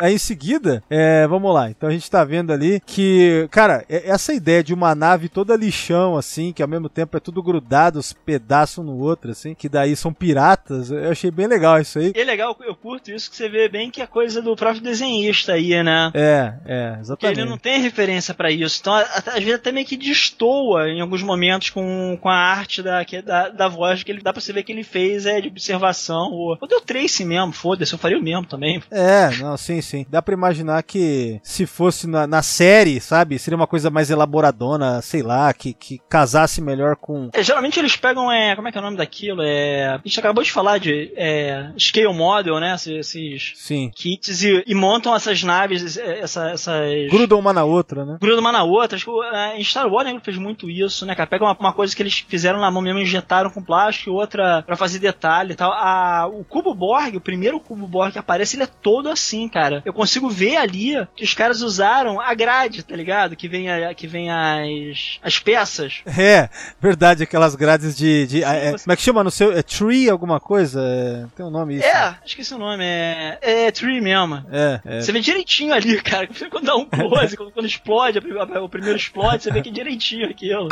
Aí em seguida, é, vamos lá. Então a gente tá vendo ali que, cara, é- essa ideia de uma nave toda lixão, assim, que ao mesmo tempo é tudo grudado, os pedaços um no outro, assim, que daí são piratas, eu achei bem legal isso aí. E é legal, eu curto isso, que você vê bem que é coisa do próprio desenhista aí, né? É, é, Porque exatamente. ele não tem referência pra isso. Então, às vezes até meio que destoa em alguns momentos com, com a arte da, que- da, da voz, que ele dá pra você ver que ele fez é de observação. Ou, ou deu trace mesmo, foda-se, eu faria o mesmo também. É, não, sim, sim. Dá pra imaginar que se fosse na, na série, sabe, seria uma coisa mais elaboradona, sei lá, que, que casasse melhor com. É, geralmente eles pegam, é, como é que é o nome daquilo? É, a gente acabou de falar de é, scale model, né? Esses, Sim. kits e, e montam essas naves, essa, essas. Grudam uma na outra, né? grudam uma na outra. Acho que é, em Star Wars né, fez muito isso, né, cara? Pega uma, uma coisa que eles fizeram na mão mesmo, injetaram com plástico e outra pra fazer detalhe e tal. A, o cubo Borg, o primeiro cubo Borg que aparece, ele é todo assim, cara. Eu consigo ver ali que os caras usaram a grade, tá ligado? Que vem, a, que vem as, as peças. É, verdade, aquelas grades de. de é, você- Como é que chama no seu? É tree alguma coisa? É, tem um nome isso. É, esqueci o nome, é. É Tree mesmo. É, é. Você vê direitinho ali, cara. Quando dá um close, quando, quando explode, o primeiro explode, você vê que é direitinho aquilo.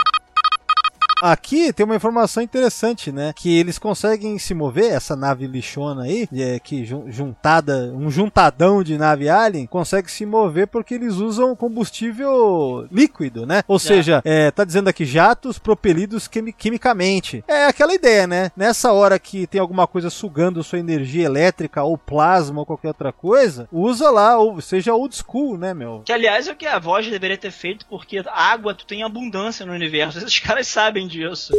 Aqui tem uma informação interessante, né? Que eles conseguem se mover, essa nave lixona aí, é, que jun- juntada, um juntadão de nave alien, consegue se mover porque eles usam combustível líquido, né? Ou seja, é, tá dizendo aqui jatos propelidos quimi- quimicamente. É aquela ideia, né? Nessa hora que tem alguma coisa sugando sua energia elétrica ou plasma ou qualquer outra coisa, usa lá, ou seja old school, né, meu? Que aliás é o que a voz deveria ter feito, porque água tu tem abundância no universo. Esses caras sabem disso.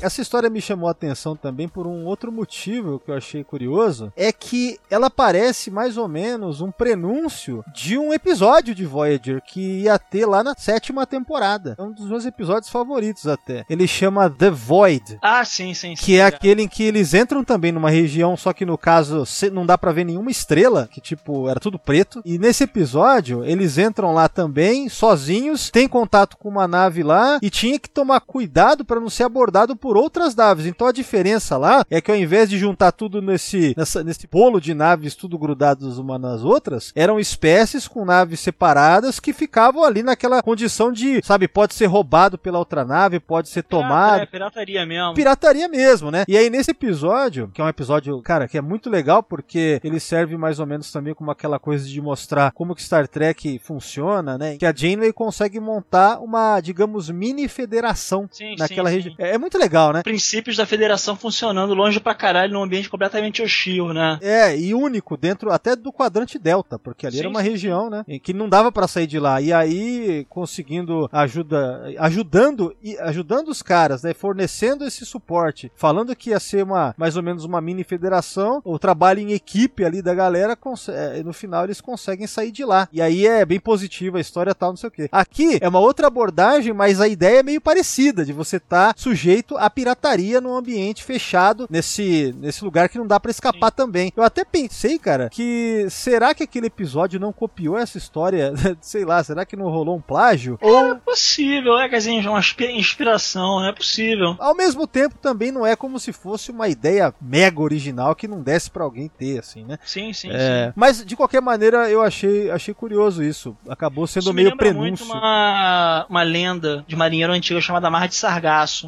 Essa história me chamou a atenção também por um outro motivo que eu achei curioso, é que ela parece mais ou menos um prenúncio de um episódio de Voyager que ia ter lá na sétima temporada. É um dos meus episódios favoritos até. Ele chama The Void. Ah, sim, sim, sim. Que é aquele em que eles entram também numa região, só que no caso não dá pra ver nenhuma estrela, que tipo era tudo preto. E nesse episódio eles entram lá também sozinhos, tem contato com uma nave lá e tinha que tomar cuidado pra não ser abordado por outras naves. Então a diferença lá é que ao invés de juntar tudo nesse nessa- nesse bolo de naves tudo grudadas uma nas outras, eram espécies com naves separadas que ficavam ali naquela condição de, sabe, pode ser roubado pela outra nave, pode ser tomado É, pirataria mesmo. pirataria mesmo, né? E aí nesse episódio, que é um episódio, cara, que é muito legal porque ele serve mais ou menos também como aquela coisa de mostrar como que Star Trek funciona, né? Que a Janeway consegue montar uma, digamos, mini federação Sim, naquela região. É, é muito legal, né? Princípios da federação funcionando longe pra caralho num ambiente completamente hostil, né? É, e único dentro até do quadrante Delta, porque ali Sim, era uma sim, região, né, em que não dava pra sair de lá. E aí conseguindo ajuda, ajudando e ajudando os caras, né, fornecendo esse suporte, falando que ia ser uma mais ou menos uma mini federação, o trabalho em equipe ali da galera, é, no final eles conseguem sair de lá. E aí é bem positiva a história tal, não sei o quê. Aqui é uma outra abordagem, mas a ideia é meio parecida de você estar sujeito à pirataria num ambiente fechado nesse nesse lugar que não dá pra escapar também. Eu até pensei, cara, que será que aquele episódio não copiou essa história? Sei lá, será que não rolou um plágio? Ou É possível, é, quer dizer, uma inspi- inspiração, não é possível. ao mesmo tempo também não é como se fosse uma ideia mega original que não desse pra alguém ter, assim, né? Sim, sim, É, sim. mas de qualquer maneira eu achei, achei curioso isso. Acabou sendo Isso me meio lembra prenúncio. muito uma, uma lenda de marinheiro antigo chamada Mar de Sargás.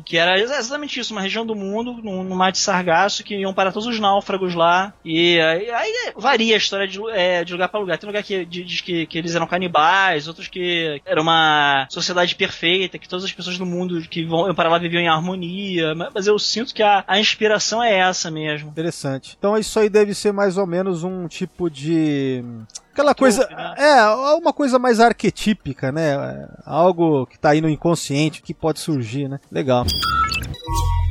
Que era exatamente isso, uma região do mundo, no, no mar de Sargasso, que iam para todos os náufragos lá. E aí, aí varia a história de, é, de lugar para lugar. Tem lugar que diz que, que eles eram canibais, outros que era uma sociedade perfeita, que todas as pessoas do mundo que vão para lá viviam em harmonia. Mas eu sinto que a, a inspiração é essa mesmo. Interessante. Então isso aí deve ser mais ou menos um tipo de. Aquela coisa. É, uma coisa mais arquetípica, né? Algo que tá aí no inconsciente, que pode surgir, né? Legal.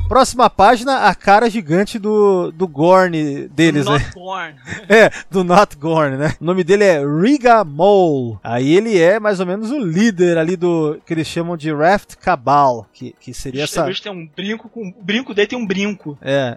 Próxima página, a cara gigante do, do Gorn deles, Not né? Gorn. É, do Not Gorn, né? O nome dele é Riga Mole. Aí ele é mais ou menos o líder ali do que eles chamam de Raft Cabal, que, que seria essa. Tem um brinco com. O brinco dele tem um brinco. É.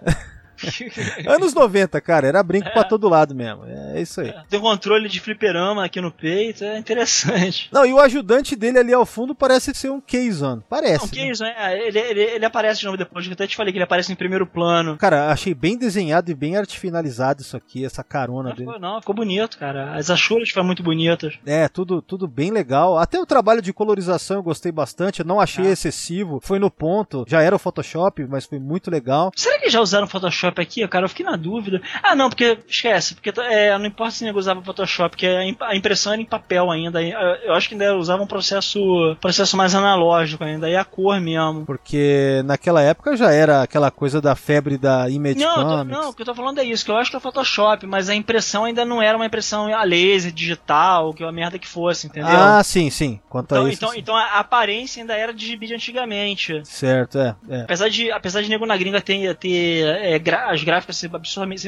Anos 90, cara, era brinco é. pra todo lado mesmo. É isso aí. Tem um controle de fliperama aqui no peito, é interessante. Não, e o ajudante dele ali ao fundo parece ser um Kazon. Parece. Um Kazon, né? é. Ele, ele, ele, aparece de novo depois, eu até te falei que ele aparece em primeiro plano. Cara, achei bem desenhado e bem arte finalizado isso aqui, essa carona não, dele. Ficou, não, ficou bonito, cara. As achuras foram muito bonitas. É, tudo, tudo bem legal. Até o trabalho de colorização eu gostei bastante, eu não achei ah. excessivo, foi no ponto. Já era o Photoshop, mas foi muito legal. Será que já usaram Photoshop aqui, cara? Eu fiquei na dúvida. Ah, não, porque esquece, porque é, não importa se nego usava Photoshop, porque a impressão era em papel ainda. Eu acho que ainda usava um processo, processo mais analógico ainda, e a cor mesmo. Porque naquela época já era aquela coisa da febre da Image não, Comics. Tô, não, o que eu tô falando é isso, que eu acho que é Photoshop, mas a impressão ainda não era uma impressão a laser, digital, que a merda que fosse, entendeu? Ah, sim, sim. Quanto então, a isso, então, sim. então a aparência ainda era de gibi de antigamente. Certo, é. é. Apesar de, apesar de nego na gringa ter, ter é, as gráficas sempre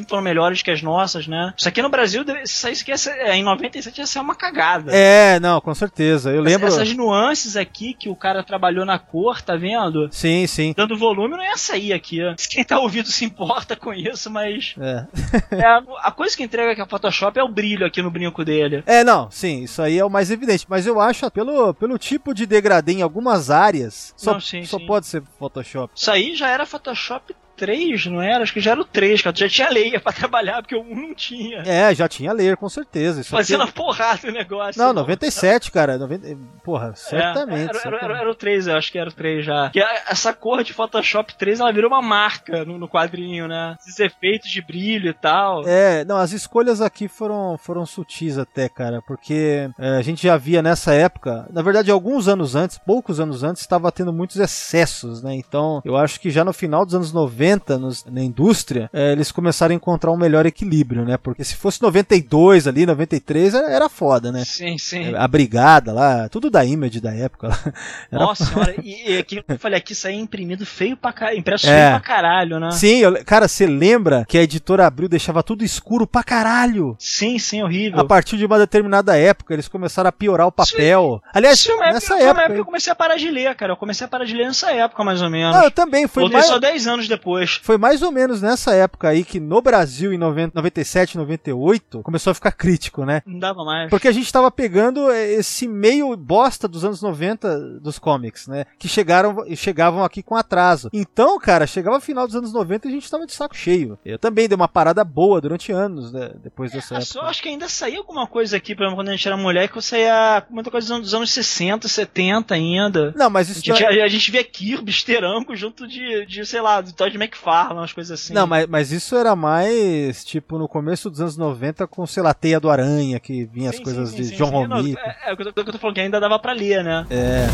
foram melhores que as nossas, né? Isso aqui no Brasil, se isso aqui é, em 97 ia ser uma cagada. É, não, com certeza. Eu lembro. Essas nuances aqui que o cara trabalhou na cor, tá vendo? Sim, sim. Dando volume não ia sair aqui. Quem tá ouvindo se importa com isso, mas. É. é a, a, coisa que entrega aqui a Photoshop é o brilho aqui no brinco dele. É, não, sim, isso aí é o mais evidente. Mas eu acho, pelo, pelo tipo de degradê em algumas áreas, só, não, sim, só sim. pode ser Photoshop. Isso aí já era Photoshop 3, não era? Acho que já era o 3, cara. Tu já tinha layer pra trabalhar, porque o 1 não tinha. É, já tinha layer, com certeza. Isso Fazendo aqui... a porrada o negócio. Não, 97, cara. 90... Porra, certamente. É, era, certamente. Era, era, o 3, eu acho que era o 3 já. Que essa cor de Photoshop 3, ela virou uma marca no, no quadrinho, né? Esses efeitos de brilho e tal. É, não, as escolhas aqui foram, foram sutis até, cara, porque é, a gente já via nessa época, na verdade, alguns anos antes, poucos anos antes, estava tendo muitos excessos, né? Então, eu acho que já no final dos anos 90, nos, na indústria, é, eles começaram a encontrar um melhor equilíbrio, né? Porque se fosse 92 ali, 93, era, era foda, né? Sim, sim. A brigada lá, tudo da Image da época. Lá. Era... Nossa senhora, e, e aqui, eu falei aqui, isso aí é imprimido feio pra caralho, impresso é. feio pra caralho, né? Sim, eu, cara, você lembra que a editora Abril deixava tudo escuro pra caralho? Sim, sim, horrível. A partir de uma determinada época, eles começaram a piorar o papel. Sim. Aliás, sim, nessa época, época. época eu comecei a parar de ler, cara. Eu comecei a parar de ler nessa época, mais ou menos. Ah, eu também. Foi Voltei mais... só 10 anos depois. Foi mais ou menos nessa época aí que no Brasil, em 90, 97, 98, começou a ficar crítico, né? Não dava mais. Porque a gente tava pegando esse meio bosta dos anos 90 dos comics, né? Que chegaram chegavam aqui com atraso. Então, cara, chegava final dos anos 90 e a gente tava de saco cheio. Eu também dei uma parada boa durante anos, né? Depois dessa é, época. Só acho que ainda saía alguma coisa aqui, exemplo, quando a gente era mulher, que saía muita coisa dos anos 60, 70 ainda. Não, mas isso. A gente, a, a gente via Kirby, Steranko junto de, de, sei lá, do Todd McFarlane, umas coisas assim. Não, mas, mas isso era mais, tipo, no começo dos anos 90 com, sei lá, Teia do Aranha, que vinha sim, as coisas sim, sim, de John Romita. É, é, o que eu tô falando, que ainda dava pra ler, né? É.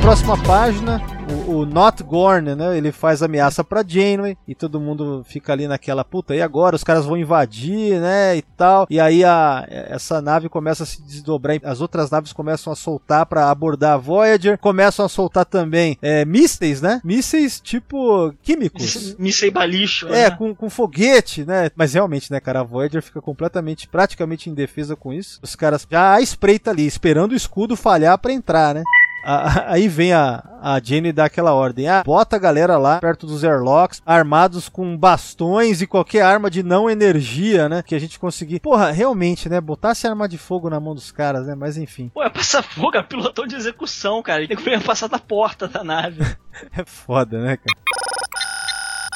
Próxima página, o, Not Gorn, né? Ele faz ameaça pra Janeway e todo mundo fica ali naquela puta. E agora os caras vão invadir, né? E tal. E aí a, essa nave começa a se desdobrar. As outras naves começam a soltar para abordar a Voyager. Começam a soltar também é, mísseis, né? Mísseis tipo químicos. Míssei balixo. É, né? com, com foguete, né? Mas realmente, né, cara? A Voyager fica completamente, praticamente indefesa com isso. Os caras já a espreita ali, esperando o escudo falhar para entrar, né? Aí vem a, a Jenny dar aquela ordem. Ah, bota a galera lá perto dos airlocks, armados com bastões e qualquer arma de não energia, né? Que a gente conseguir. Porra, realmente, né? Botasse arma de fogo na mão dos caras, né? Mas enfim. Pô, é passar fogo, é pilotão de execução, cara. Ele tem que passar da porta da nave. é foda, né, cara?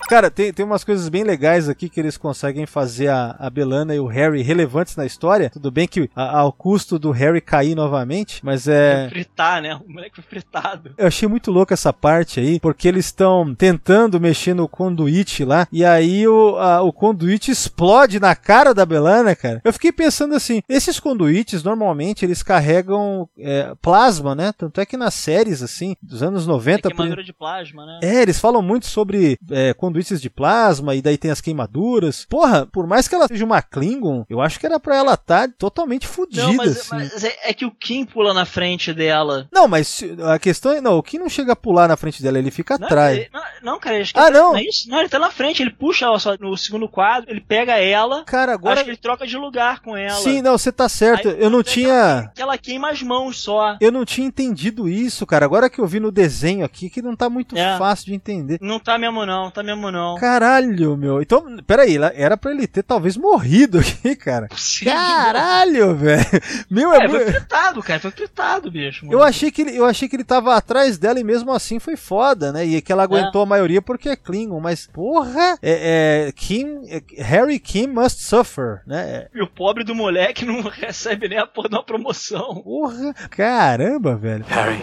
Cara, tem, tem umas coisas bem legais aqui que eles conseguem fazer a, a Belana e o Harry relevantes na história. Tudo bem que a- ao custo do Harry cair novamente, mas é. Fritar, né? O moleque foi fritado. Eu achei muito louco essa parte aí, porque eles estão tentando mexer no conduíte lá, e aí o, a- o conduíte explode na cara da Belana, cara. Eu fiquei pensando assim, esses conduítes, normalmente, eles carregam é, plasma, né? Tanto é que nas séries, assim, dos anos É 90... queimadura de plasma, né? É, eles falam muito sobre é, conduítes de plasma e daí tem as queimaduras. Porra, por mais que ela seja uma Klingon, eu acho que era pra ela estar totalmente fodida, Não, mas, assim. mas é, é que o Kim pula na frente dela. Não, mas a questão é, não, o que não chega a pular na frente dela, ele fica Não, atrás. ele- não, não, cara, acho que Ah, ele tá- não? é isso? Não, ele tá na frente, ele puxa ela só no segundo quadro, ele pega ela, Cara, agora. acho que ele troca de lugar com ela. Sim, não, você tá certo. Aí, eu não que tinha. Que ela queima as mãos só. Eu não tinha entendido isso, cara. Agora que eu vi no desenho aqui, que não tá muito É. fácil de entender. Não tá mesmo não, tá mesmo não. Caralho, meu. Então, peraí, era pra ele ter talvez morrido aqui, cara. Possível. Caralho, velho. Meu, é, É, foi fritado, cara, foi fritado, bicho. Eu achei, que ele, eu achei que ele tava atrás dela e mesmo assim foi foda, né? E que ela aguentou a maioria porque é Klingon, mas porra, é, é, Kim, é, Harry Kim must suffer, né? É, E o pobre do moleque não recebe nem a porra de uma promoção. Porra, caramba, velho. Harry,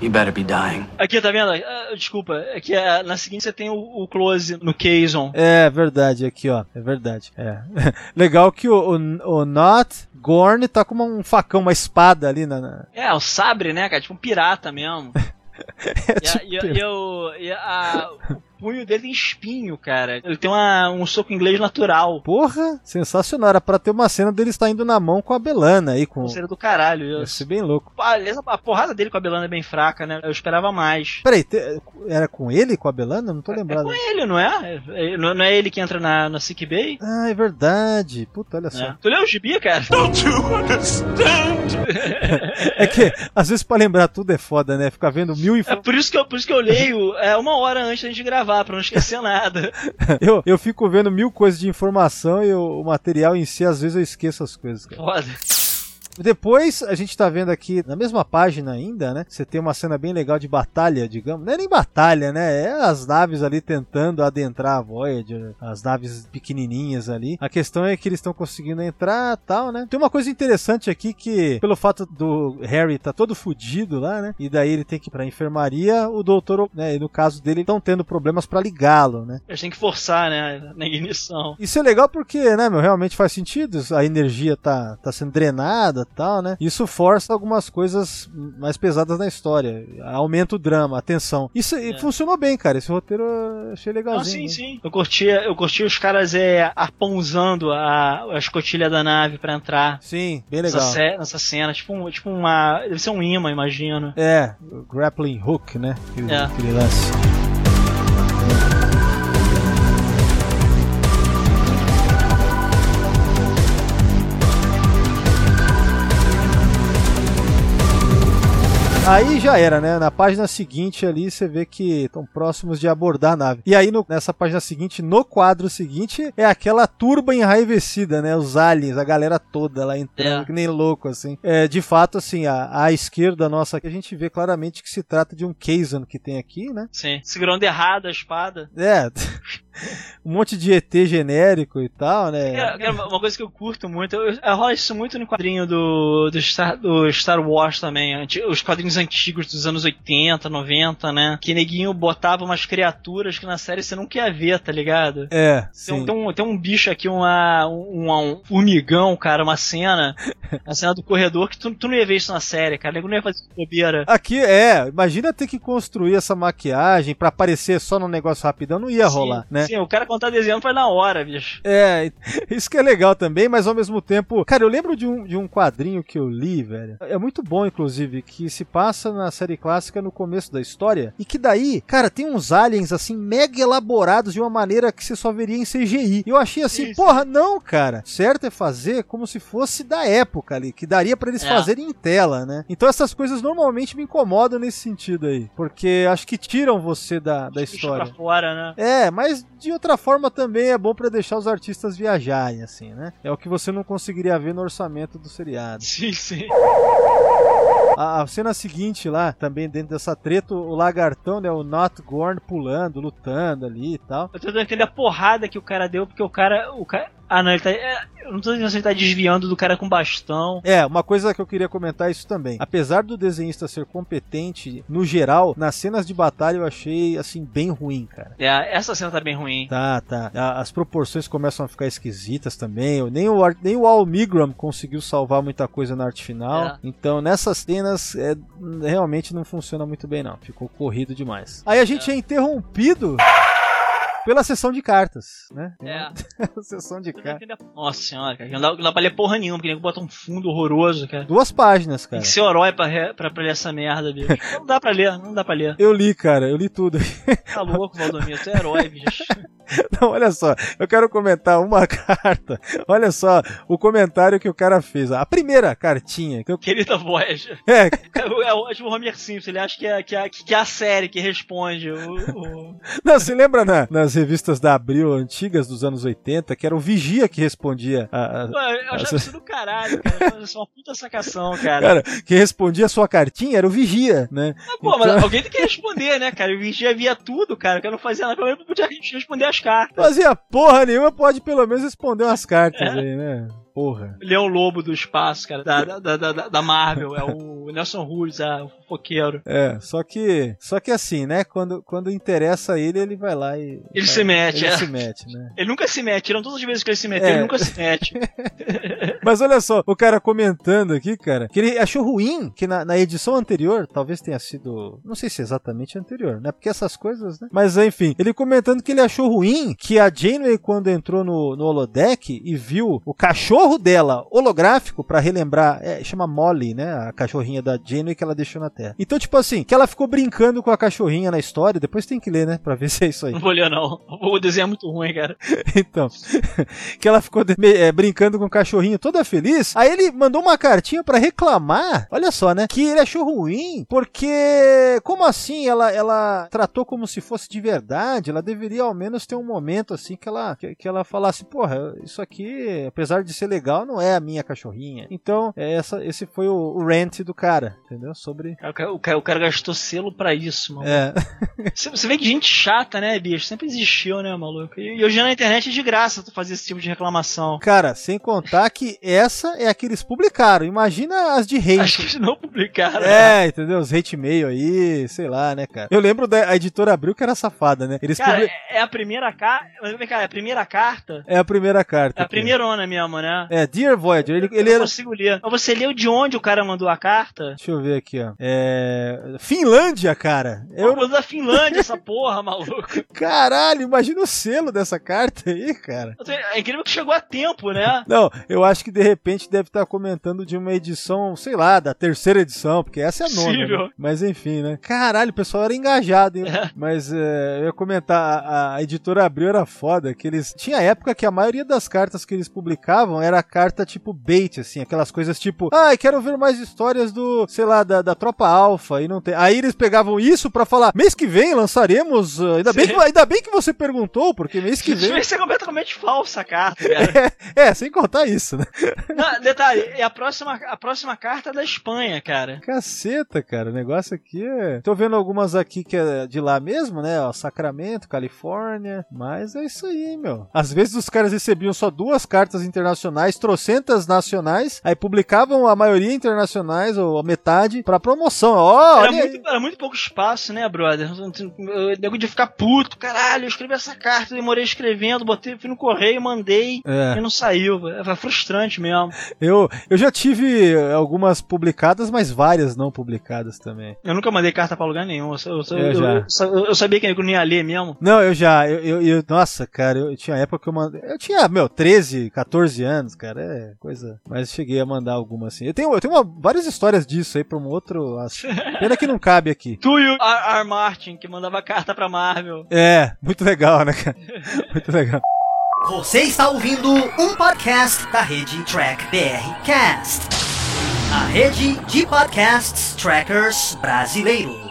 you better be dying. Aqui, tá vendo? Ah, desculpa, é que ah, na seguinte você tem o, o close no Kazon. É verdade, aqui ó, é verdade. É. Legal que o, o, o Not Gorn tá com um facão, uma espada ali na. na- É, o sabre, né, cara? Tipo um pirata mesmo. É E, a, tipo- e, a- e o- e a- punho dele tem espinho, cara. Ele tem uma- um soco inglês natural. Porra, sensacional. Era pra ter uma cena dele estar indo na mão com a Belana aí. Com... Seria do caralho Ia isso. ser bem louco. Aliás, a porrada dele com a Belana é bem fraca, né? Eu esperava mais. Peraí, te- era com ele, com a Belana? Não tô É lembrado. com ele, não é? É- Não não é ele que entra na, na Sick Bay? Ah, é verdade. Puta, olha só. É. Tu leu o gibi, cara? É que, às vezes, pra lembrar tudo é foda, né? Ficar vendo mil É informações. por isso que eu, por isso que eu leio é, uma hora antes da gente gravar, pra não esquecer nada. Eu, eu fico vendo mil coisas de informação e o, o material em si, às vezes, eu esqueço as coisas, cara. Foda. Depois, a gente tá vendo aqui, na mesma página ainda, né? Você tem uma cena bem legal de batalha, digamos. Não é nem batalha, né? É as naves ali tentando adentrar a Voyager, as naves pequenininhas ali. A questão é que eles estão conseguindo entrar tal, né? Tem uma coisa interessante aqui que, pelo fato do Harry tá todo fudido lá, né? E daí ele tem que ir pra enfermaria, o doutor, né? E no caso dele, estão tendo problemas pra ligá-lo, né? Eles têm que forçar, né? Na ignição. Isso é legal porque, né, meu, realmente faz sentido. A energia tá, tá sendo drenada tal, né? Isso força algumas coisas mais pesadas na história. Aumenta o drama, a tensão. Isso e funcionou bem, cara. Esse roteiro eu achei É. Não, legalzinho. sim, né? sim. Eu curtia, eu curtia os caras é, arpãozando a, a escotilha da nave pra entrar. Sim, bem Nessa, legal. ce- nessa cena, tipo, um- tipo uma. Deve ser um imã, imagino. É, grappling hook, né? Aquele, É. aquele lance. Aí já era, né? Na página seguinte ali você vê que estão próximos de abordar a nave. E aí no- nessa página seguinte, no quadro seguinte, é aquela turba enraivecida, né? Os aliens, a galera toda lá entrando, É. que nem louco, assim. É, de fato, assim, a, à esquerda nossa aqui, a gente vê claramente que se trata de um Kazan que tem aqui, né? Sim. Segurando errado a espada. É, um monte de ET genérico e tal, né? Cara, uma coisa que eu curto muito, eu, eu rola isso muito no quadrinho do, do, Star, do Star Wars também, os quadrinhos antigos dos anos 80, 90, né? Que neguinho botava umas criaturas que na série você nunca ia ver, tá ligado? É, Tem, um- sim. tem um, tem um bicho aqui, uma, um, um formigão, cara, uma cena, a cena do corredor, que tu, tu não ia ver isso na série, cara. Nego não ia fazer bobeira. Aqui é, imagina ter que construir essa maquiagem pra aparecer só num negócio rapidão, não ia rolar, sim, né? Sim, o cara quando tá desenhando foi na hora, bicho. É, isso que é legal também, mas ao mesmo tempo. Cara, eu lembro de um, de um quadrinho que eu li, velho. É muito bom, inclusive, que se passa na série clássica no começo da história. E que daí, cara, tem uns aliens assim, mega elaborados de uma maneira que você só veria em CGI. E eu achei assim, Sim, porra, não, cara. Certo é fazer como se fosse da época ali, que daria pra eles É. fazerem em tela, né? Então essas coisas normalmente me incomodam nesse sentido aí. Porque acho que tiram você da, da Puxa história. pra fora, né? É, mas de outra forma também é bom pra deixar os artistas viajarem, assim, né? É o que você não conseguiria ver no orçamento do seriado. Sim, sim. a, a cena seguinte lá, também dentro dessa treta, o lagartão, né, o Not Gorn pulando, lutando ali e tal. Eu tô tentando entender a porrada que o cara deu, porque o cara. O cara ah, não, ele tá. é, eu não tô dizendo se ele tá desviando do cara com bastão. É, uma coisa que eu queria comentar é isso também. Apesar do desenhista ser competente, no geral, nas cenas de batalha eu achei, assim, bem ruim, cara. É, essa cena tá bem ruim. Tá, tá. As proporções começam a ficar esquisitas também. Nem o, nem o Al Migram conseguiu salvar muita coisa na arte final. É. Então, nessas cenas, é, realmente não funciona muito bem, não. Ficou corrido demais. Aí a gente é, interrompido pela sessão de cartas, né? É. Sessão de cartas. Nossa senhora, cara. Não dá, não dá pra ler porra nenhuma, porque nego bota um fundo horroroso, cara. Duas páginas, Tem cara. que ser herói pra, re- pra, pra ler essa merda, bicho. Não dá pra ler, não dá pra ler. Eu li, cara, eu li tudo. Tá louco, Valdomiro, tu é herói, bicho. Não, olha só, eu quero comentar uma carta. Olha só o comentário que o cara fez. A primeira cartinha que eu. Querida voz. É, É o, é o Homer Simpson, ele acha que é, que, é, que é a série que responde. O, o- não, você lembra na- nas revistas da Abril antigas dos anos 80 que era o Vigia que respondia a, a- Pô, eu achava isso do caralho, cara. Isso é uma puta sacação, cara. cara, que respondia a sua cartinha era o Vigia, né? Mas, pô, mas alguém tem que responder, né, cara? O Vigia via tudo, cara. O cara não fazia nada, pelo menos podia responder as cartas. Fazia porra nenhuma, pode pelo menos responder umas cartas aí, né? Porra. Ele é o lobo do espaço, cara, da, da, da, da- Marvel. É o Nelson Rhodes, é o fofoqueiro. É, só que. Só que assim, né? Quando, quando interessa ele, ele vai lá e. Ele se mete, ele é. se mete, né? Ele nunca se mete, tiram todas as vezes que ele se meteu, É. ele nunca se mete. Mas olha só, o cara comentando aqui, cara, que ele achou ruim que na, na edição anterior, talvez tenha sido. Não sei se é exatamente anterior, né? Porque essas coisas, né? Mas enfim, ele comentando que ele achou ruim que a Janeway, quando entrou no, no holodeck e viu o cachorro dela holográfico, pra relembrar, é, chama Molly, né? A cachorrinha da Janeway que ela deixou na Terra. Então, tipo assim, que ela ficou brincando com a cachorrinha na história, depois tem que ler, né? Pra ver se é isso aí. Não vou ler, não. O desenho é muito ruim, cara. Então, que ela ficou é, brincando com o cachorrinho toda feliz. Aí ele mandou uma cartinha pra reclamar. Olha só, né? Que ele achou ruim, porque como assim ela, ela tratou como se fosse de verdade? Ela deveria ao menos ter um momento assim que ela que, que ela falasse, porra, isso aqui, apesar de ser legal, não é a minha cachorrinha. Então, é essa, esse foi o, o rant do cara, entendeu? Sobre O cara, o cara- o cara gastou selo pra isso, mano. é, Você, você vê que gente chata, né, bicho? Sempre existiu, né, maluco? E, e hoje na internet é de graça tu fazer esse tipo de reclamação. cara, sem contar que essa é a que eles publicaram. Imagina as de hate. Acho que eles não publicaram. É, entendeu? Os hate mail aí, sei lá, né, cara. Eu lembro da editora Abril que era safada, né? Eles Cara, publi- é, é a primeira carta. Vem cá, é a primeira carta. É a primeira carta. É a primeirona mesmo, né? É, Dear Voyager. Ele, ele eu era. consigo ler. Mas você leu de onde o cara mandou a carta? Deixa eu ver aqui, ó. É. Finlândia, cara. Eu... Mandou da Finlândia, essa porra, maluco. Caralho, imagina o selo dessa carta aí, cara. É incrível que chegou a tempo, né? Não, eu acho que de repente deve estar comentando de uma edição, sei lá, da terceira edição, porque essa é a nona. Né? Mas enfim, né? Caralho, o pessoal era engajado, hein? É. Mas é, eu ia comentar, a, a editora Abril era foda, que eles. Tinha época que a maioria das cartas que eles publicavam era carta tipo bait, assim, aquelas coisas tipo, ai, quero ver mais histórias do, sei lá, da, da tropa alfa, e não tem. Aí eles pegavam isso pra falar, mês que vem lançaremos. uh, ainda, bem que, ainda bem que você perguntou, porque mês que Isso vem. vai ser completamente falsa a carta, cara. É, é, sem contar isso, né? Não, detalhe, é a próxima, a próxima carta é da Espanha, cara. Caceta, cara. O negócio aqui é. Tô vendo algumas aqui que é de lá mesmo, né? Ó, Sacramento, Califórnia. Mas é isso aí, meu. Às vezes os caras recebiam só duas cartas internacionais, trocentas nacionais, aí publicavam a maioria internacionais, ou a metade, pra promoção. Ó, Era muito, era muito pouco espaço, né, brother? Eu nego de ficar puto, caralho, eu escrevi essa carta, demorei escrevendo, botei, fui no correio, mandei É. e não saiu. É frustrante mesmo. Eu, eu já tive eh, algumas publicadas, mas várias não publicadas também. Eu nunca mandei carta pra lugar nenhum. Eu, eu, Eu já. eu- sabia que eu não ia ler mesmo. Não, eu já, eu, eu, eu- nossa, cara, eu, tinha época que eu mandei, eu tinha, meu, 13, 14 anos, cara, é coisa, mas cheguei a mandar alguma assim. Eu tenho, eu tenho uma- várias histórias disso aí pra um outro, acho. pena que não cabe aqui. Tu e o R. R. Martin, que mandava carta pra Marvel. É, muito legal, né, cara? Muito legal. Você está ouvindo um podcast da rede Track BR Cast, a rede de podcasts trackers brasileiros.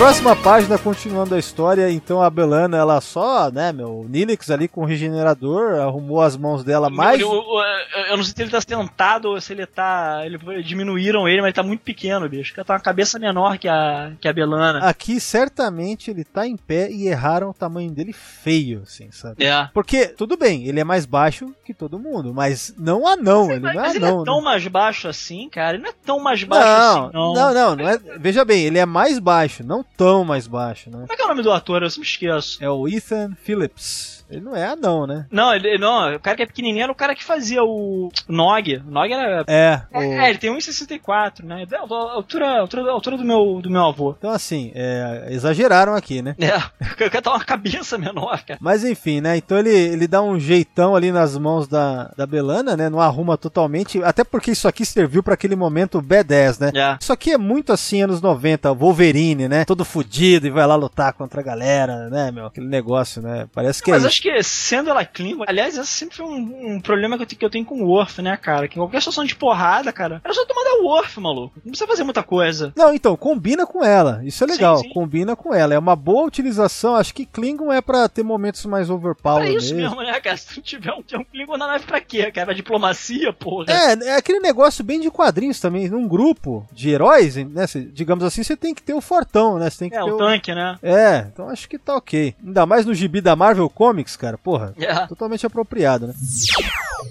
Próxima página, continuando a história, então a Belana, ela só, né, meu, o Nilix ali com o regenerador, arrumou as mãos dela mais... Eu, eu- eu- não sei se ele tá sentado ou se ele tá. Ele, diminuíram ele, mas ele tá muito pequeno, bicho. Ele tá uma cabeça menor que a, que a Belana. Aqui, certamente, ele tá em pé e erraram o tamanho dele feio, assim, sabe? É. Porque, tudo bem, ele é mais baixo que todo mundo, mas não anão, ele Mas, não é mas ele anão. é tão né? mais baixo assim, cara. Ele não é tão mais baixo Não, assim, não. não, não, não é. Veja bem, ele é mais baixo, não tão mais baixo, né? Como é que é o nome do ator? Eu sempre esqueço. É o Ethan Phillips. Ele não é anão, né? Não, ele, não, o cara que é pequenininho era o cara que fazia o Nog. O Nog era. É. o- É, ele tem 1,64, né? Da da altura, altura, altura do, meu, do meu avô. Então, assim, é, exageraram aqui, né? É, o cara tá uma cabeça menor, cara. Mas enfim, né? Então ele, ele dá um jeitão ali nas mãos da, da Belana, né? Não arruma totalmente. Até porque isso aqui serviu pra aquele momento B10, né? É. Isso aqui é muito assim, anos 90, Wolverine, né? Todo fudido e vai lá lutar contra a galera, né, meu? Aquele negócio, né? Parece que Mas é acho que sendo ela Klingon, aliás, esse sempre foi um, um problema que eu, tenho, que eu tenho com o Worf, né, cara? Que em qualquer situação de porrada, cara, era só tomar da Worf, maluco. Não precisa fazer muita coisa. Não, então, combina com ela. Isso é Sim, legal. sim. Combina com ela. É uma boa utilização. Acho que Klingon é pra ter momentos mais overpower Pra isso mesmo. mesmo, né, cara? Se não tiver um, um Klingon na nave pra quê, cara? Pra diplomacia, porra. É, é aquele negócio bem de quadrinhos também. Num grupo de heróis, né? cê- digamos assim, você tem que ter o fortão, né? Você tem que É, ter o tanque, né? É, então acho que tá ok. Ainda mais no gibi da Marvel Comics, cara. Porra, É. totalmente apropriado, né?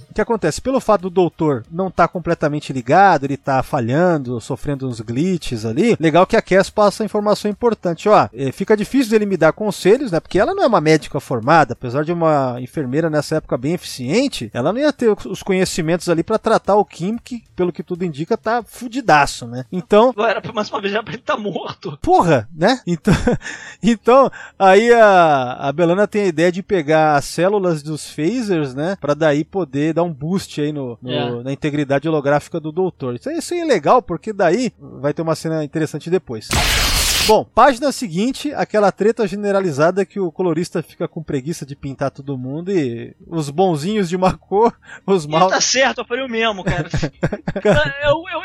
O que acontece? Pelo fato do doutor não tá completamente ligado, ele tá falhando, sofrendo uns glitches ali, legal que a Cass passa informação importante. Ó, eh, fica difícil dele me dar conselhos, né? Porque ela não é uma médica formada, apesar de uma enfermeira nessa época bem eficiente, ela não ia ter os conhecimentos ali pra tratar o Kim, que pelo que tudo indica tá fudidaço, né? Então, Era pra mais uma vez já pra ele tá morto. porra, né? Então, então aí a, a Belana tem a ideia de pegar as células dos phasers, né? Pra daí poder dar um boost aí no, no- É. na integridade holográfica do doutor. Isso, isso é legal, porque daí vai ter uma cena interessante depois. Bom, página seguinte, aquela treta generalizada que o colorista fica com preguiça de pintar todo mundo e os bonzinhos de uma cor, os mal. tá certo, eu faria o mesmo, cara. eu, eu,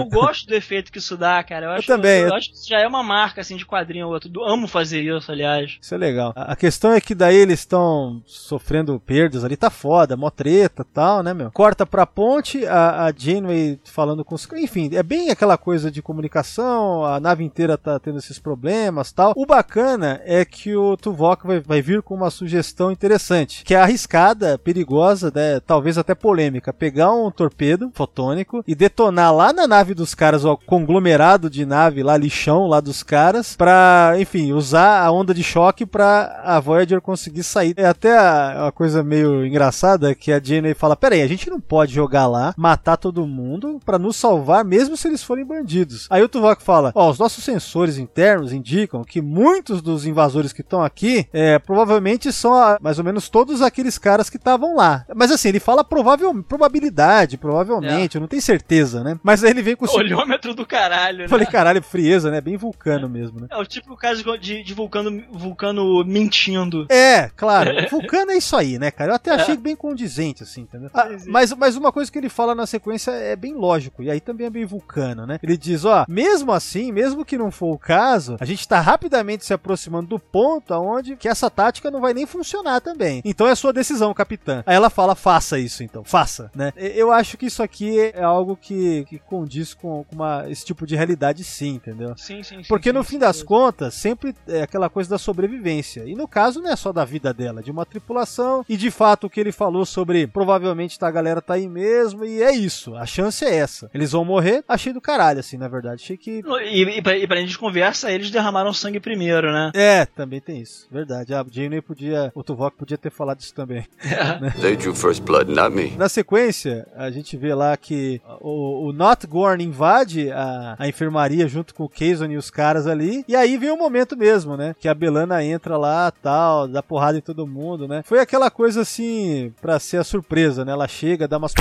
eu gosto do efeito que isso dá, cara. Eu, acho, também, Eu, eu- acho que isso já é uma marca, assim, de quadrinho ou outro. Eu amo fazer isso, aliás. Isso é legal. A a questão é que daí eles estão sofrendo perdas ali, tá foda, mó treta e tal, né, meu? Corta pra ponte, a, a Janeway falando com os. Enfim, é bem aquela coisa de comunicação, a nave inteira tá tendo esses problemas tal. O bacana é que o Tuvok vai, vai vir com uma sugestão interessante, que é arriscada, perigosa, né, talvez até polêmica, pegar um torpedo fotônico e detonar lá na nave dos caras, o conglomerado de nave lá, lixão lá dos caras, pra, enfim, usar a onda de choque pra a Voyager conseguir sair. É até uma coisa meio engraçada que a Janeway fala, pera aí, a gente não pode jogar lá, matar todo mundo pra nos salvar, mesmo se eles forem bandidos. Aí o Tuvok fala, ó, os nossos sensores internos indicam que muitos dos invasores que estão aqui, é, provavelmente são ah, mais ou menos todos aqueles caras que estavam lá. Mas assim, ele fala provável, probabilidade, provavelmente, eu não tenho certeza, né? Mas aí ele vem com o Olhômetro do caralho, né? Falei, caralho, frieza, né? Bem vulcano mesmo, né? É o típico caso de, de vulcano, vulcano mentindo. É, claro. Vulcano é isso aí, né, cara? Eu até achei bem condizente, assim, entendeu? Ah, mas, mas uma coisa que ele fala na sequência é bem lógico, e aí também é bem vulcano, né? Ele diz, ó, mesmo assim, mesmo que não for o caso, a gente tá rapidamente se aproximando do ponto aonde que essa tática não vai nem funcionar também. Então é sua decisão, capitã. Aí ela fala, faça isso então, faça, né? Eu acho que isso aqui é algo que, que condiz com, com uma, esse tipo de realidade sim, entendeu? Sim, sim, sim. Porque sim, no fim das contas, sempre é aquela coisa da sobrevivência. E no caso, não é só da vida dela, de uma tripulação. E de fato, o que ele falou sobre provavelmente tá, a galera tá aí mesmo. E é isso. A chance é essa. Eles vão morrer. Achei do caralho, assim, na verdade. Achei que. E, e, pra, e pra gente conversa, eles derramaram sangue primeiro, né? É, também tem isso. Verdade. A Janeway podia. O Tuvok podia ter falado isso também. They drew first blood, not me. Na sequência, a gente vê lá que o, o Not Gorn invade a, a enfermaria junto com o Kazon e os caras ali. E aí vem o momento mesmo, né? Que a Belana entra lá, tal, dá porrada em todo mundo, né? Foi aquela coisa assim, pra ser a surpresa, né? Ela chega, dá umas.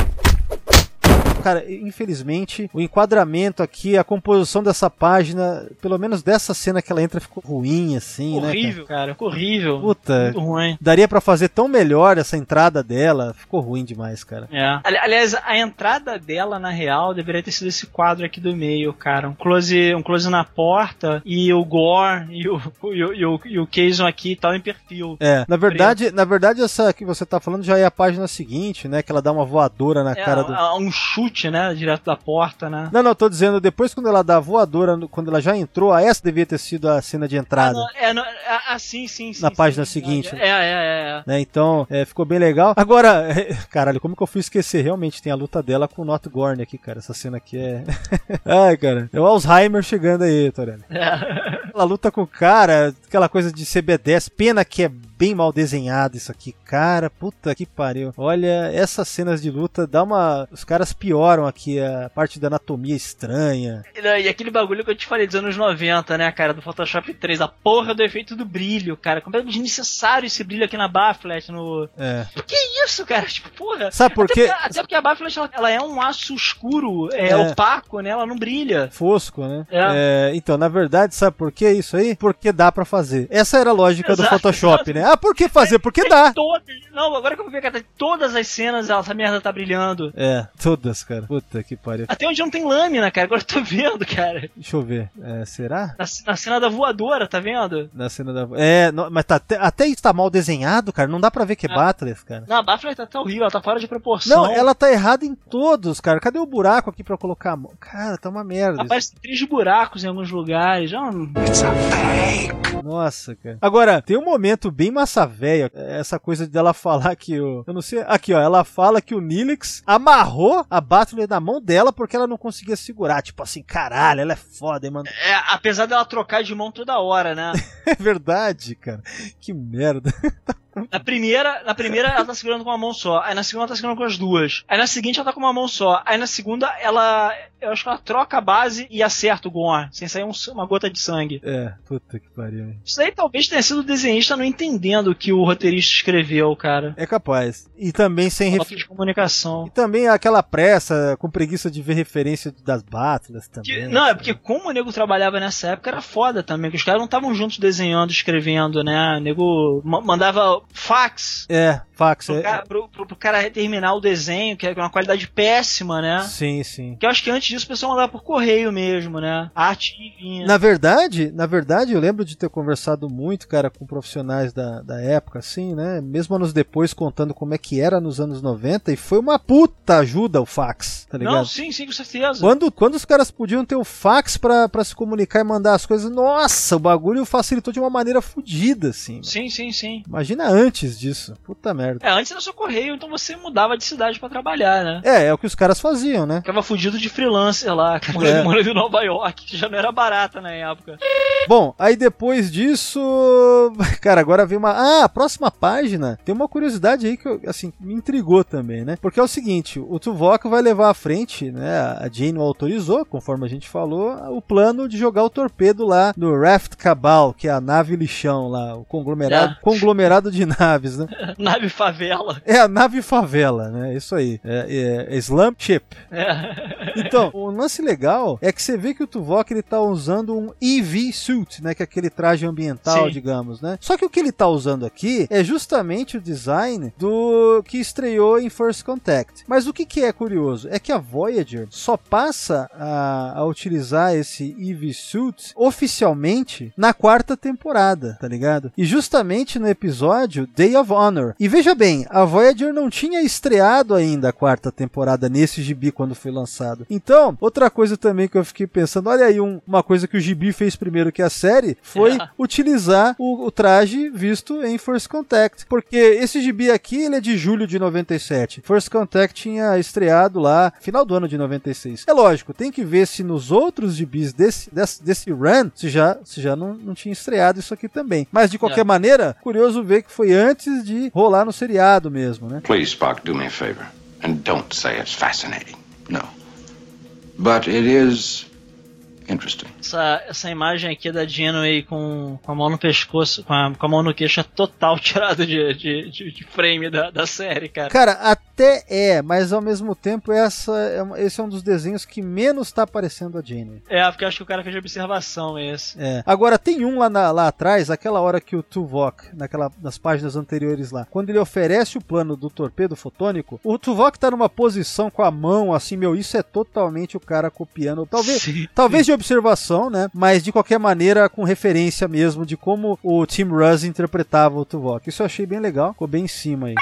Cara, infelizmente, o enquadramento aqui, a composição dessa página, pelo menos dessa cena que ela entra, ficou ruim, assim, né? Horrível, cara. Ficou horrível. Puta, Muito ruim. daria pra fazer tão melhor essa entrada dela, ficou ruim demais, cara. É. Ali- Aliás, a entrada dela, na real, deveria ter sido esse quadro aqui do meio, cara. Um close, um close na porta e o Gore e o, e o, e o, e o aqui tal em perfil. É, na verdade, na verdade essa que você tá falando já é a página seguinte, né, que ela dá uma voadora na É, cara do a- um chute, né? Direto da porta, né? Não, não, tô dizendo, depois quando ela dá a voadora, quando ela já entrou, a essa devia ter sido a cena de Ah, entrada. não, é, não, ah, ah, sim, sim, sim. Na sim, página sim, seguinte. É, é, é. é. né? Então, é, ficou bem legal. Agora, caralho, como que eu fui esquecer? Realmente tem a luta dela com o Not Gorn aqui, cara. Essa cena aqui é. Ai, cara. É o Alzheimer chegando aí, Torelli. Ela luta com o cara, aquela coisa de CB10. Pena que é bem mal desenhado isso aqui, cara. Puta que pariu. Olha, essas cenas de luta dá uma. Os caras pioram aqui a parte da anatomia estranha. E aquele bagulho que eu te falei dos anos 90, né, cara, do Photoshop 3, a porra do efeito do brilho, cara, completamente desnecessário esse brilho aqui na Bafflet, no... É. Que isso, cara? Tipo, porra. Sabe por até quê? Porque, até porque a Bafflet, ela, ela é um aço escuro, é, É. opaco, né, ela não brilha. Fosco, né? É. É, então, na verdade, sabe por que isso aí? Porque dá pra fazer. Essa era a lógica do Exato, Photoshop, exato. né? Ah, por que fazer? Porque dá. Todas, não, agora que eu vou ver, cara, todas as cenas essa merda tá brilhando. É, todas, cara. Puta que pariu. Até onde não tem lâmina, cara, agora eu tô vendo, cara. Deixa eu ver. É, será? Na, na cena da voadora, tá vendo? Na cena da. É, não, mas tá, até, até isso tá mal desenhado, cara. Não dá pra ver que é Ah. Battles, cara. Não, a Bafflet tá, tá horrível, ela tá fora de proporção. Não, ela tá errada em todos, cara. Cadê o buraco aqui pra colocar a mão? Cara, tá uma merda. Aparece três buracos em alguns lugares. Não- Nossa, cara. Agora, tem um momento bem massa velha, essa coisa dela falar que o. Eu não sei. Aqui, ó. Ela fala que o Nilix amarrou a Battle na mão dela porque ela não conseguia segurar. Tipo assim, caralho, ela é foda, hein, mano. É, apesar dela trocar de mão toda hora, né? É verdade, cara. Que merda. Na primeira, na primeira ela tá segurando com uma mão só. Aí na segunda ela tá segurando com as duas. Aí na seguinte ela tá com uma mão só. Aí na segunda ela. Eu acho que ela troca a base e acerta o Gon, sem sair um- uma gota de sangue. É, puta que pariu. hein. Isso aí talvez tenha sido o desenhista não entendendo o que o roteirista escreveu, cara. É capaz. E também sem Falta refer... de comunicação. E também aquela pressa, com preguiça de ver referência das batalhas também. Que- não, é porque como o nego trabalhava nessa época era foda também, que os caras não estavam juntos desenhando, escrevendo, né? O nego ma- mandava fax É, fax. pro, É, cara, pro, pro- pro cara terminar o desenho, que é uma qualidade péssima, né? Sim, sim. Que eu acho que antes disso o pessoal mandava por correio mesmo, né? Arte que vinha. Na verdade, na verdade, eu lembro de ter conversado muito, cara, com profissionais da, da época, assim, né? Mesmo anos depois, contando como é que era nos anos 90, e foi uma puta ajuda o fax, tá ligado? Não, sim, sim, com certeza. Quando, quando os caras podiam ter o fax pra, pra se comunicar e mandar as coisas, nossa, o bagulho facilitou de uma maneira fodida, assim. Sim, sim, sim. Imagina antes disso. Puta merda. É, antes era só correio, então você mudava de cidade pra trabalhar, né? É, é o que os caras faziam, né? Ficava fudido de freelancer lá, cara, É. morando, morando em Nova York, que já não era barata na época. Bom, aí depois disso. Cara, agora vem uma. Ah, a próxima página tem uma curiosidade aí que, eu, assim, me intrigou também, né? Porque é o seguinte: o Tuvok vai levar à frente, né? A Jane o autorizou, conforme a gente falou, o plano de jogar o torpedo lá no Raft Cabal, que é a nave lixão lá, o conglomerado, É. conglomerado de naves, né? Nave favela. É a nave favela, né? Isso aí. É, é, é Slum Ship. É. Então, o lance legal é que você vê que o Tuvok ele tá usando um EV suit, né, que é aquele traje ambiental, Sim. digamos, né? Só que o que ele tá usando aqui é justamente o design do que estreou em First Contact. Mas o que que é curioso é que a Voyager só passa a, a utilizar esse EV suit oficialmente na quarta temporada, tá ligado? E justamente no episódio Day of Honor. E veja bem, a Voyager não tinha estreado ainda a quarta temporada nesse gibi quando foi lançado. Então, outra coisa também que eu fiquei pensando, olha aí, um- uma coisa que o gibi fez primeiro que a série foi É. utilizar o, o traje visto em First Contact. Porque esse gibi aqui, ele é de julho de 97. First Contact tinha estreado lá final do ano de 96. É lógico, tem que ver se nos outros gibis desse, desse, desse run, se já, se já não, não tinha estreado isso aqui também. Mas de qualquer É. maneira, curioso ver que foi antes de rolar no seriado mesmo, né? Please, Spock, do me a favor. And don't say it's fascinating. No. But it is interesting. Essa, essa imagem aqui da Janeway com, com a mão no pescoço, com a, com a mão no queixo, é total tirada de, de, de, de frame da, da série, cara. Cara, até é, mas ao mesmo tempo essa é esse é um dos desenhos que menos tá aparecendo a Jane. É, porque eu acho que o cara fez de observação esse. É. Agora tem um lá, na- lá atrás, aquela hora que o Tuvok, naquela, nas páginas anteriores lá, quando ele oferece o plano do torpedo fotônico, o Tuvok tá numa posição com a mão, assim, meu, isso é totalmente o cara copiando. Talvez, Sim. talvez de observação, né? Mas de qualquer maneira com referência mesmo de como o Tim Russ interpretava o Tuvok. Isso eu achei bem legal, ficou bem em cima aí.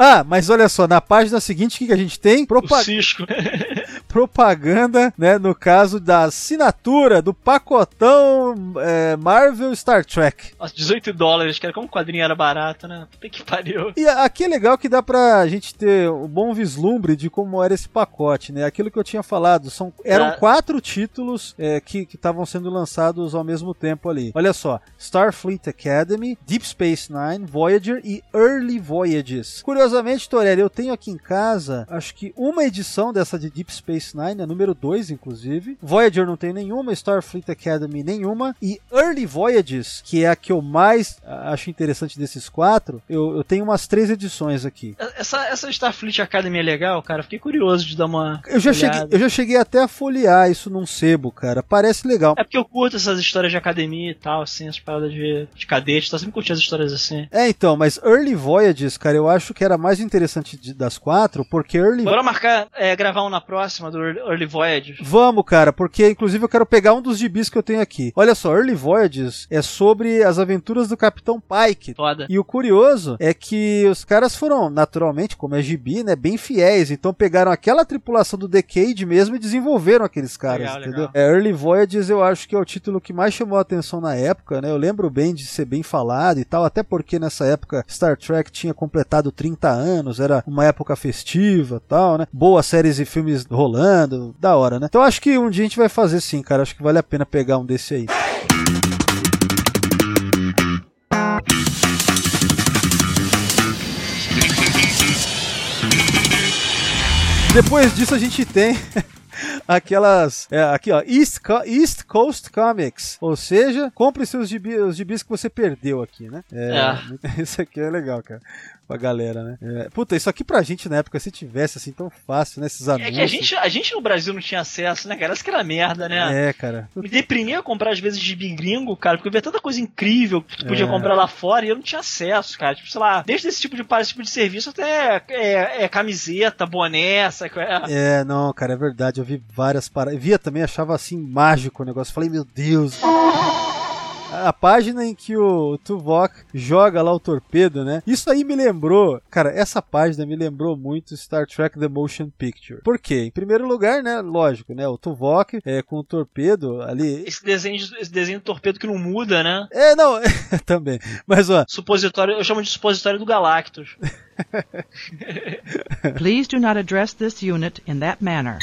Ah, mas olha só, na página seguinte, o que, que a gente tem? O Propa- Cisco. propaganda, né? No caso da assinatura do pacotão é, Marvel Star Trek. Nossa, 18 dólares, cara. Como o quadrinho era barato, né? Puta que pariu. E aqui é legal que dá pra gente ter um bom vislumbre de como era esse pacote, né? Aquilo que eu tinha falado, são, eram Ah. quatro títulos é, que estavam sendo lançados ao mesmo tempo ali. Olha só, Starfleet Academy, Deep Space Nine, Voyager e Early Voyages. Curiosamente, Torelli, eu tenho aqui em casa, acho que uma edição dessa de Deep Space Nine, a número 2, inclusive. Voyager não tem nenhuma, Starfleet Academy nenhuma. E Early Voyages, que é a que eu mais ah, acho interessante desses quatro, eu, eu tenho umas três edições aqui. Essa, essa Starfleet Academy é legal, cara. Fiquei curioso de dar uma. Eu já, cheguei, eu já cheguei até a folhear isso num sebo, cara. Parece legal. É porque eu curto essas histórias de academia e tal, assim, as paradas de, de cadete, tá sempre curtindo as histórias assim. É, então, mas Early Voyages, cara, eu acho que era a mais interessante de- das quatro, porque Early Bora marcar, é, gravar um na próxima do Early Voyage. Vamos, cara, porque inclusive eu quero pegar um dos gibis que eu tenho aqui. Olha só, Early Voyages é sobre as aventuras do Capitão Pike. Foda. E o curioso é que os caras foram, naturalmente, como é gibi, né, bem fiéis. Então pegaram aquela tripulação do Decade mesmo e desenvolveram aqueles caras, Legal, entendeu? legal. É, Early Voyages eu acho que é o título que mais chamou a atenção na época, né? Eu lembro bem de ser bem falado e tal, até porque nessa época Star Trek tinha completado 30 anos, era uma época festiva e tal, né? Boas séries e filmes rolando, da hora, né? Então acho que um dia a gente vai fazer sim, cara. Acho que vale a pena pegar um desse aí. Depois disso a gente tem aquelas. é, aqui, ó. East, Co- East Coast Comics. Ou seja, compre seus gibi, os gibis que você perdeu aqui, né? É, Isso aqui é legal, cara. Pra galera, né? É, puta, isso aqui pra gente na época, se tivesse assim tão fácil, né? Esses É anúncios. que a gente, a gente no Brasil não tinha acesso, né, cara? Essa que era merda, né? É, cara. Me deprimia comprar às vezes de gringo, cara, porque eu via tanta coisa incrível que tu podia É. comprar lá fora e eu não tinha acesso, cara. Tipo, sei lá, desde esse tipo de, esse tipo de serviço até é, é, camiseta, boné, qual é? É, não, cara, é verdade. Eu vi várias paradas. Via também, achava assim mágico o negócio. Falei, meu Deus. A página em que o Tuvok joga lá o torpedo, né? Isso aí me lembrou, cara, essa página me lembrou muito Star Trek The Motion Picture. Por quê? Em primeiro lugar, né? Lógico, né? O Tuvok é, com o torpedo ali. Esse desenho, esse desenho do torpedo que não muda, né? É, não, também. Mas ó, Supositório, eu chamo de supositório do Galactus. Please do not address this unit in that manner.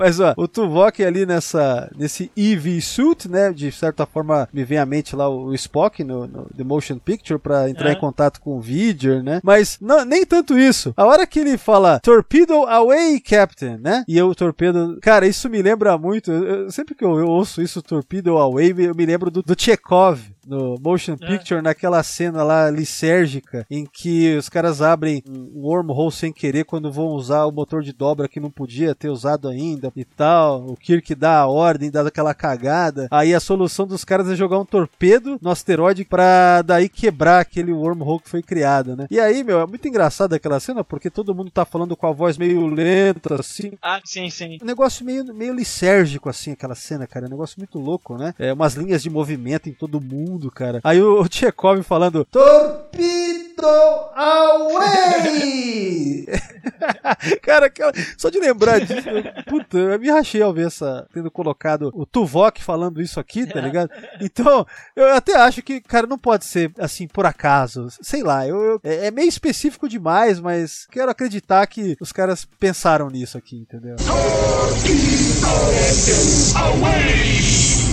Mas ó, o Tuvok ali nessa nesse EV suit, né, de certa forma me vem à mente lá o, Spock no, no The Motion Picture pra entrar É. em contato com o Vidger, né? Mas não, nem tanto isso. A hora que ele fala Torpedo away, Captain, né? E eu, o torpedo, cara, isso me lembra muito. eu- sempre que eu, eu ouço isso Torpedo away, eu me lembro do, do Chekhov no Motion É. Picture, naquela cena lá lisérgica, em que os caras abrem um wormhole sem querer quando vão usar o motor de dobra que não podia ter usado ainda e tal. O Kirk dá a ordem, dá aquela cagada. Aí a solução dos caras é jogar um torpedo no asteroide pra daí quebrar aquele wormhole que foi criado, né? E aí, meu, é muito engraçado aquela cena porque todo mundo tá falando com a voz meio lenta, assim, Ah, sim, sim. um negócio meio, meio lisérgico, assim, aquela cena, cara. É um negócio muito louco, né? É umas linhas de movimento em todo mundo, cara. Aí o, o Tchekov falando: Torpedo away! cara, aquela- só de lembrar disso, eu- puta, eu me rachei ao ver essa. tendo colocado o Tuvok falando isso aqui, tá ligado? Então, eu até acho que, cara, não pode ser assim por acaso. Sei lá, eu, eu- é é meio específico demais, mas quero acreditar que os caras pensaram nisso aqui, entendeu?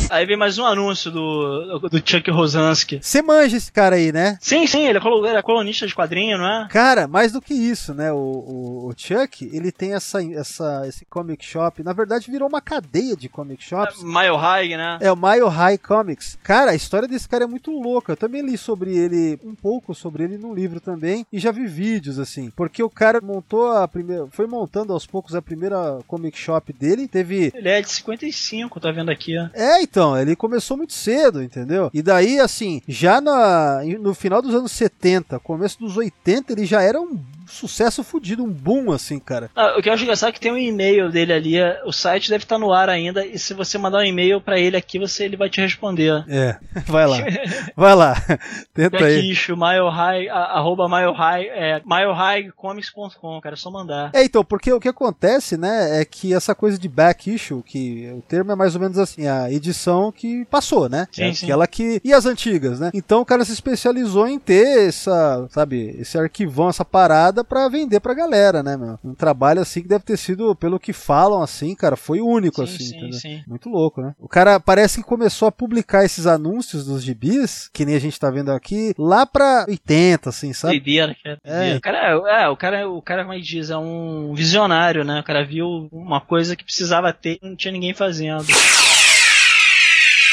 Aí vem mais um anúncio do, do Chuck Rosansky. Você manja esse cara aí, né? Sim, sim, ele é ele é colunista de quadrinho, não é? Cara, mais do que isso, né? O, o, o Chuck, ele tem essa, essa, esse comic shop. Na verdade, virou uma cadeia de comic shops. Mile High, né? É o Mile High Comics. Cara, a história desse cara é muito louca. Eu também li sobre ele, um pouco sobre ele num livro também, e já vi vídeos assim. Porque o cara montou a primeira. Foi montando aos poucos a primeira comic shop dele. Teve. Ele é de 55, tá vendo aqui, ó. É, então, ele começou muito cedo, entendeu? E daí, assim, já na, no final dos anos 70, começo dos 80, ele já era um sucesso fudido, um boom, assim, cara. Ah, o que eu acho engraçado é que tem um e-mail dele ali, é, o site deve estar no ar ainda, e se você mandar um e-mail pra ele aqui, você, ele vai te responder. É, vai lá. Vai lá. Tenta Back aí. issue, mile high, a- arroba mile high, é, milehighcomics.com, cara, é só mandar. É, então, porque o que acontece, né, é que essa coisa de back issue, que o termo é mais ou menos assim, a edição que passou, né? Sim, é sim. aquela que. E as antigas, né? Então o cara se especializou em ter essa, sabe, esse arquivão, essa parada pra vender pra galera, né, meu? Um trabalho assim que deve ter sido, pelo que falam, assim, cara, foi único, Sim, assim, sim, entendeu? sim. Muito louco, né? O cara parece que começou a publicar esses anúncios dos gibis, que nem a gente tá vendo aqui, lá pra 80, assim, sabe? Doideira, cara. É. doideira. O cara, é, é, o cara, o cara, como é que diz, é um visionário, né? O cara viu uma coisa que precisava ter e não tinha ninguém fazendo.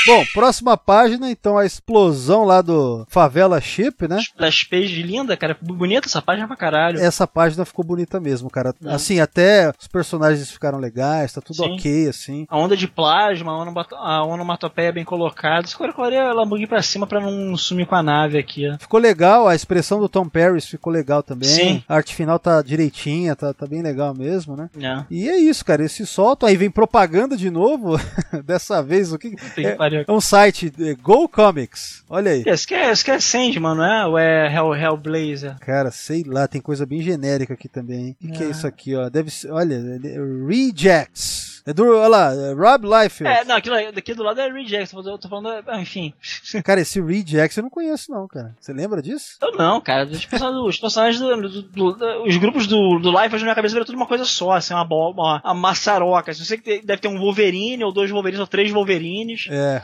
Bom, próxima página, então, a explosão lá do Favela Chip, né? Splash page linda, cara. Bonita essa página pra caralho. Essa página ficou bonita mesmo, cara. É. Assim, até os personagens ficaram legais, tá tudo Sim. ok, assim. A onda de plasma, a, onomato- a onomatopeia bem colocada. Escolha a Lamborghini pra cima pra não sumir com a nave aqui. ó. Ficou legal, a expressão do Tom Paris ficou legal também. Sim. A arte final tá direitinha, tá, tá bem legal mesmo, né? É. E é isso, cara. Eles se soltam, aí vem propaganda de novo. Dessa vez, o que. Puta que É, pariu. é um site, é, Go Comics. Olha aí. Esse que é, esse que é Sandman, não é? Ou é Hell, Hellblazer? Cara, sei lá, tem coisa bem genérica aqui também. hein? O que, que é É. isso aqui, ó? Deve ser. Olha, é Rejects. É do. Olha lá, é Rob Liefeld. É, não, aquilo daqui do lado é Reject. Eu tô falando, ah, enfim. Cara, esse Rejects eu não conheço, não, cara. Você lembra disso? Eu não, cara. Os personagens, do, do- do- os grupos do, do Life na minha cabeça viram tudo uma coisa só, assim, uma, bo- uma, uma maçaroca. Eu sei que deve ter um Wolverine, ou dois Wolverines, ou três Wolverines. É.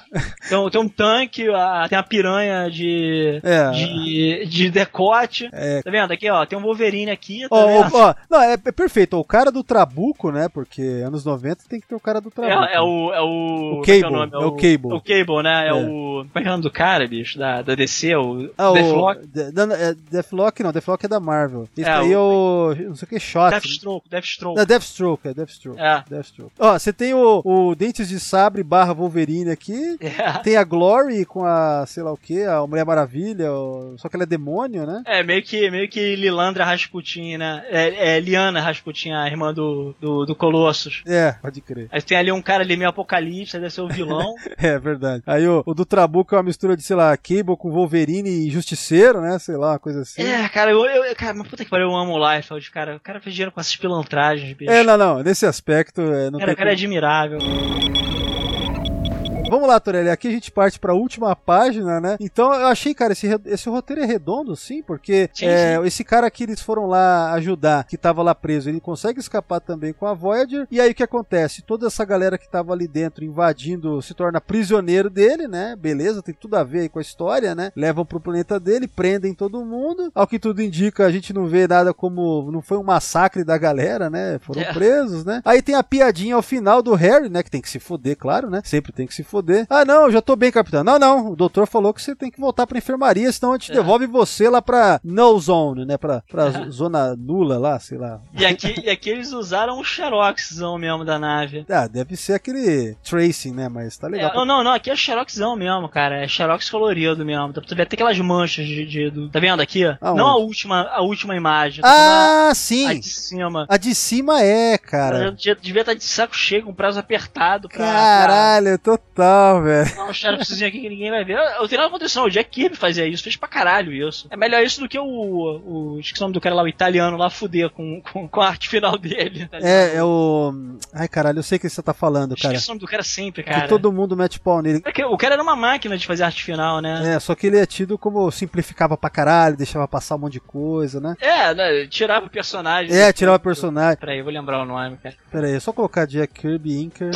Tem, tem um tanque, a- tem a piranha de, É. de, de decote. É. Tá vendo? Aqui, ó, tem um Wolverine aqui, tá Ó, vendo? ó, ó, não, é, é perfeito. O cara do Trabuco, né? Porque anos 90 tem que ter o cara do Trabuco. É, é o. É o. O como é que Cable, nome? é o Cable. O Cable, né? É, É. o. Como é que é o nome do cara, bicho? Da, da DC, o. Ah, Deathlock. o De- não, é Deathlock não, Deathlock é da Marvel. Esse É, aí é o. Não sei o que, Shot. Deathstroke, Deathstroke. Não, Deathstroke, é Deathstroke. É. Deathstroke. Ó, você tem o, o Dentes de Sabre barra Wolverine aqui. É. Tem a Glory com a, sei lá o que, a Mulher Maravilha, o- só que ela é demônio, né? É, meio que, meio que Lilandra Rasputin, né? É, é Liana Rasputin, a irmã do, do, do Colossus. É, pode crer. Aí tem ali um cara ali meio apocalipse, deve ser o vilão. É verdade. Aí o, o do Trabuco é uma mistura de, sei lá, Cable com Wolverine e Justiceiro, né? Sei lá, uma coisa assim. é, cara, eu, eu, cara, mas puta que pariu, eu amo o Liefeld, cara. O cara fez dinheiro com essas pilantragens, bicho. É, não, não. Nesse aspecto, é, não cara, o cara é como- admirável. Vamos lá, Torelli. Aqui a gente parte pra última página, né? Então eu achei, cara, esse, esse roteiro é redondo, sim, porque Sim, é, esse cara que eles foram lá ajudar, que tava lá preso, ele consegue escapar também com a Voyager. E aí o que acontece? Toda essa galera que tava ali dentro invadindo se torna prisioneiro dele, né? Beleza, tem tudo a ver aí com a história, né? Levam pro planeta dele, prendem todo mundo. Ao que tudo indica, a gente não vê nada como. Não foi um massacre da galera, né? Foram É. presos, né? Aí tem a piadinha ao final do Harry, né? Que tem que se foder, claro, né? Sempre tem que se foder. Ah, não, eu já tô bem, capitão. Não, não, o doutor falou que você tem que voltar pra enfermaria, senão a gente É. devolve você lá pra no zone, né? Pra, pra zona nula lá, sei lá. E aqui, e aqui eles usaram o Xeroxzão mesmo da nave. Ah, deve ser aquele tracing, né? Mas tá legal. É, não, não, não, aqui é Xeroxzão mesmo, cara. É Xerox colorido mesmo. Pra tu ver até aquelas manchas de. de- do- tá vendo aqui? Aonde? Não a última, a última imagem. falando Ah, a, sim! a de cima. A de cima é, Cara, cara. devia, estar de saco cheio, com prazo apertado pra. Caralho, total, velho. pra dar um aqui que ninguém vai ver. Eu, eu tenho nada condição, o Jack Kirby fazia isso, fez pra caralho isso. É melhor isso do que o. o esqueci o nome do cara lá, o italiano lá, fuder com, com, com a arte final dele. É, é o. Ai, caralho, eu sei o que você tá falando, cara. Esqueci o nome do cara sempre, cara. Que todo mundo mete pau nele. É O cara era uma máquina de fazer arte final, né? É, só que ele é tido como simplificava pra caralho, deixava passar um monte de coisa, né? É, né, tirava o personagem. É, tirava personagem. Peraí, eu vou lembrar o nome, cara. Pera aí, é só colocar Jack Kirby Inker.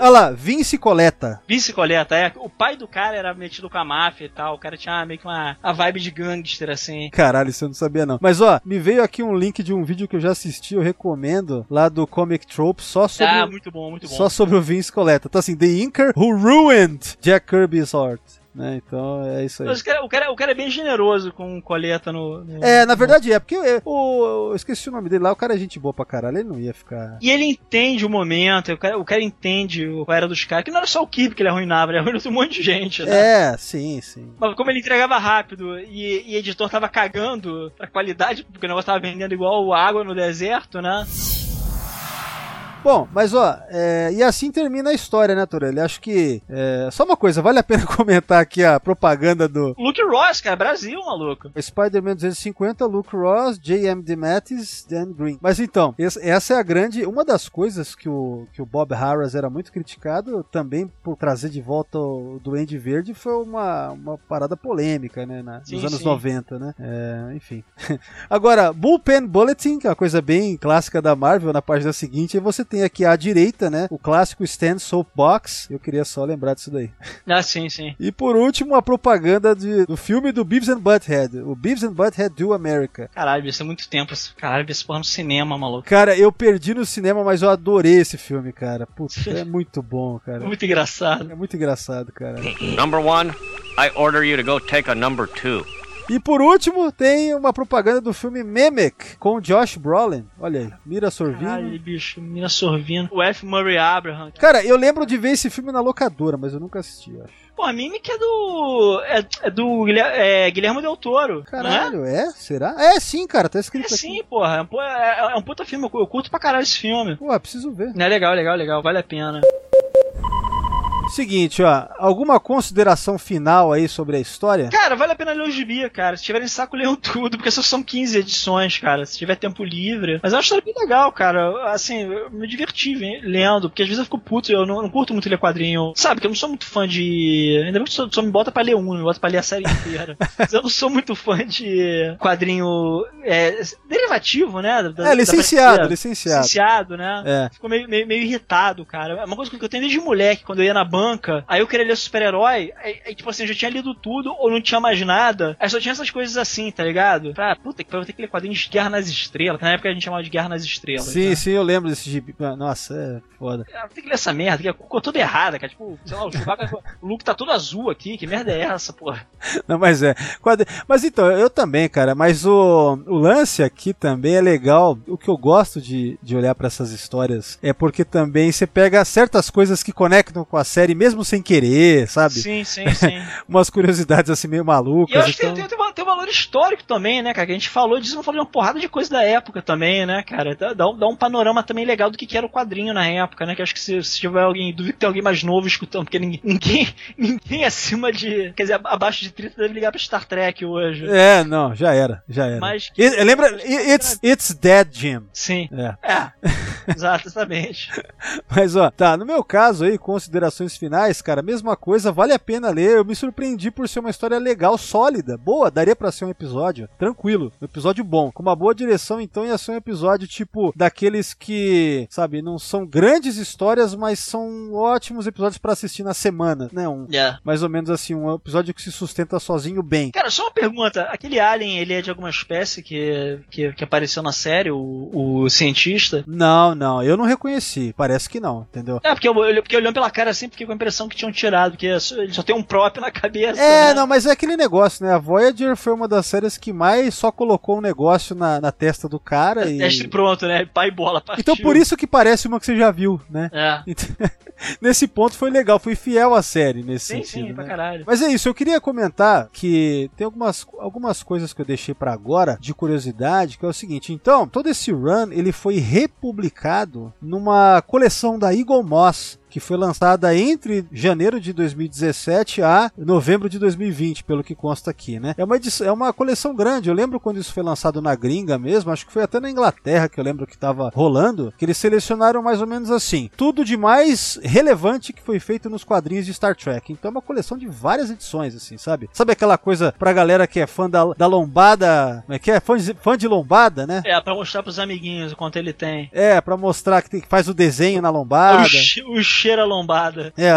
Olha lá, Vince Coleta. Vince Coleta, é. O pai do cara era metido com a máfia e tal. O cara tinha meio que uma a vibe de gangster, assim. Caralho, isso eu não sabia não. Mas ó, me veio aqui um link de um vídeo que eu já assisti, eu recomendo, lá do Comic Trope, só sobre, Ah, muito bom, muito bom. só sobre o Vince Coleta. Tá assim, The Inker Who Ruined Jack Kirby's Heart. Né? Então é isso aí. Mas o cara, o, cara, o cara é bem generoso com coleta no. no- É, na verdade é, porque é, o, eu esqueci o nome dele lá, o cara é gente boa pra caralho, ele não ia ficar. E ele entende o momento, o cara, o cara entende qual era dos caras, que não era só o Kirby que ele arruinava, ele arruinava um monte de gente, né? É, sim, sim. Mas como ele entregava rápido e, e o editor tava cagando pra qualidade, porque o negócio tava vendendo igual água no deserto, né? Bom, mas ó, é, e assim termina a história, né, Torelli? Acho que. é, só uma coisa, vale a pena comentar aqui a propaganda do Luke Ross, cara, Brasil, maluco. Spider-Man 250, Luke Ross, J.M. DeMatteis, Dan Green. Mas então, essa- é a grande. Uma das coisas que o, que o Bob Harras era muito criticado também por trazer de volta o Duende Verde foi uma, uma parada polêmica, né? na- Sim, nos anos sim. 90, né? É, enfim. Agora, Bullpen Bulletin, que é uma coisa bem clássica da Marvel, na página seguinte, aí você tem aqui à direita, né? O clássico Stand Soapbox. Eu queria só lembrar disso daí. Ah, sim, sim. E por último, a propaganda de- do filme do Beavis and Butthead, o Beavis and Butthead Do America. Caralho, isso é muito tempo. Caralho, vi esse porra no cinema, maluco. Cara, eu perdi no cinema, mas eu adorei esse filme, cara. Putz, é muito bom, cara. Muito engraçado. É muito engraçado, cara. Number one, I order you to go take a number two. E por último, tem uma propaganda do filme Mimic, com Josh Brolin. Olha aí, Mira Sorvino. Caralho, bicho, Mina Sorvino. O F. Murray Abraham. Cara, eu lembro de ver esse filme na locadora, mas eu nunca assisti, acho. Pô, a Mimic é do. É, é do Guilher- é, Guilherme Del Toro. Não é? Caralho, é? Será? É sim, cara, tá É escrito aqui. sim, porra. É, um é, é um puta filme. Eu curto pra caralho esse filme. Pô, preciso ver. É legal, legal, legal. Vale a pena. Seguinte, ó, alguma consideração final aí sobre a história? Cara, vale a pena ler o gibi, cara. Se tiverem saco, leiam tudo, porque só são 15 edições, cara. Se tiver tempo livre. Mas é uma história bem legal, cara. Assim, eu me diverti vem- lendo, porque às vezes eu fico puto, eu não, não curto muito ler quadrinho. Sabe, que eu não sou muito fã de. Ainda bem que só, só me bota pra ler um, me bota pra ler a série inteira. Mas eu não sou muito fã de quadrinho é, derivativo, né? da- É, da licenciado, prateleira. licenciado. Licenciado, né? É. Ficou meio, meio, meio irritado, cara. É uma coisa que eu tenho desde moleque, quando eu ia na banca, aí eu queria ler super-herói, aí, aí, tipo assim, eu já tinha lido tudo ou não tinha mais nada, aí só tinha essas coisas assim, tá ligado? Pra, puta que pariu, vou ter que ler quadrinhos de Guerra nas Estrelas, que na época a gente chamava de Guerra nas Estrelas. Sim, né? sim, eu lembro desse gibi. Ah, Nossa, é foda. Ah, Tem que ler essa merda, que ficou toda errada, cara. Tipo, sei lá, o Chewbacca, o Luke tá todo azul aqui, que merda é essa, porra? Não, mas é. Mas então, eu também, cara. Mas o, o lance aqui também é legal. O que eu gosto de, de olhar pra essas histórias é porque também você pega certas coisas que conectam com a série, mesmo sem querer, sabe? Sim, sim, sim. Umas curiosidades assim meio malucas. E eu acho que então- tem, tem, tem, tem um valor histórico também, né, cara? Que a gente falou disso, falou de uma porrada de coisa da época também, né, cara? Dá, dá, um, dá um panorama também legal do que, que era o quadrinho na época, né? Que acho que se, se tiver alguém, duvido que tem alguém mais novo escutando, porque ninguém, ninguém, ninguém acima de, quer dizer, abaixo de 30 deve ligar pra Star Trek hoje. É, não, já era, já era. Mas- E- lembra? It's, it's Dead, Jim. Sim. É. É, exatamente. Mas ó, tá, no meu caso aí, considerações finais, cara, mesma coisa, vale a pena ler. Eu me surpreendi por ser uma história legal, sólida, boa, daria pra ser um episódio, tranquilo, um episódio bom, com uma boa direção, então ia ser um episódio tipo daqueles que, sabe, não são grandes histórias, mas são ótimos episódios pra assistir na semana, né? Um, Yeah. mais ou menos assim, um episódio que se sustenta sozinho bem. Cara, só uma pergunta. Aquele alien, ele é de alguma espécie que, que, que apareceu na série, o, o cientista? Não, não, eu não reconheci, parece que não, entendeu? É, porque eu, eu- porque olhando pela cara assim, fiquei com a impressão que tinham tirado, porque só- ele só tem um próprio na cabeça. É, né? não, mas é aquele negócio, né? A Voyager foi uma das séries que mais só colocou um negócio na, na testa do cara e. Teste pronto, né? Pai bola, partiu. Então por isso que parece uma que você já viu, né? É. Então, nesse ponto foi legal, foi fiel à série nesse Sim, sentido. sim, pra né? caralho. Mas é isso, eu queria comentar que tem algumas, algumas coisas que eu deixei pra agora de curiosidade, que é o seguinte, então, todo esse run ele foi republicado numa coleção da Eagle Moss, que foi lançada entre janeiro de 2017 a novembro de 2020, pelo que consta aqui, né? É uma, edição, é uma coleção grande. Eu lembro quando isso foi lançado na gringa mesmo, acho que foi até na Inglaterra que eu lembro que estava rolando, que eles selecionaram mais ou menos assim, tudo de mais relevante que foi feito nos quadrinhos de Star Trek. Então é uma coleção de várias edições, assim, sabe? Sabe aquela coisa pra galera que é fã da, da lombada, como é que é? Fã de, fã de lombada, né? É, pra mostrar pros amiguinhos o quanto ele tem. É, pra mostrar que, tem, que faz o desenho na lombada. chi- o cheira lombada. É.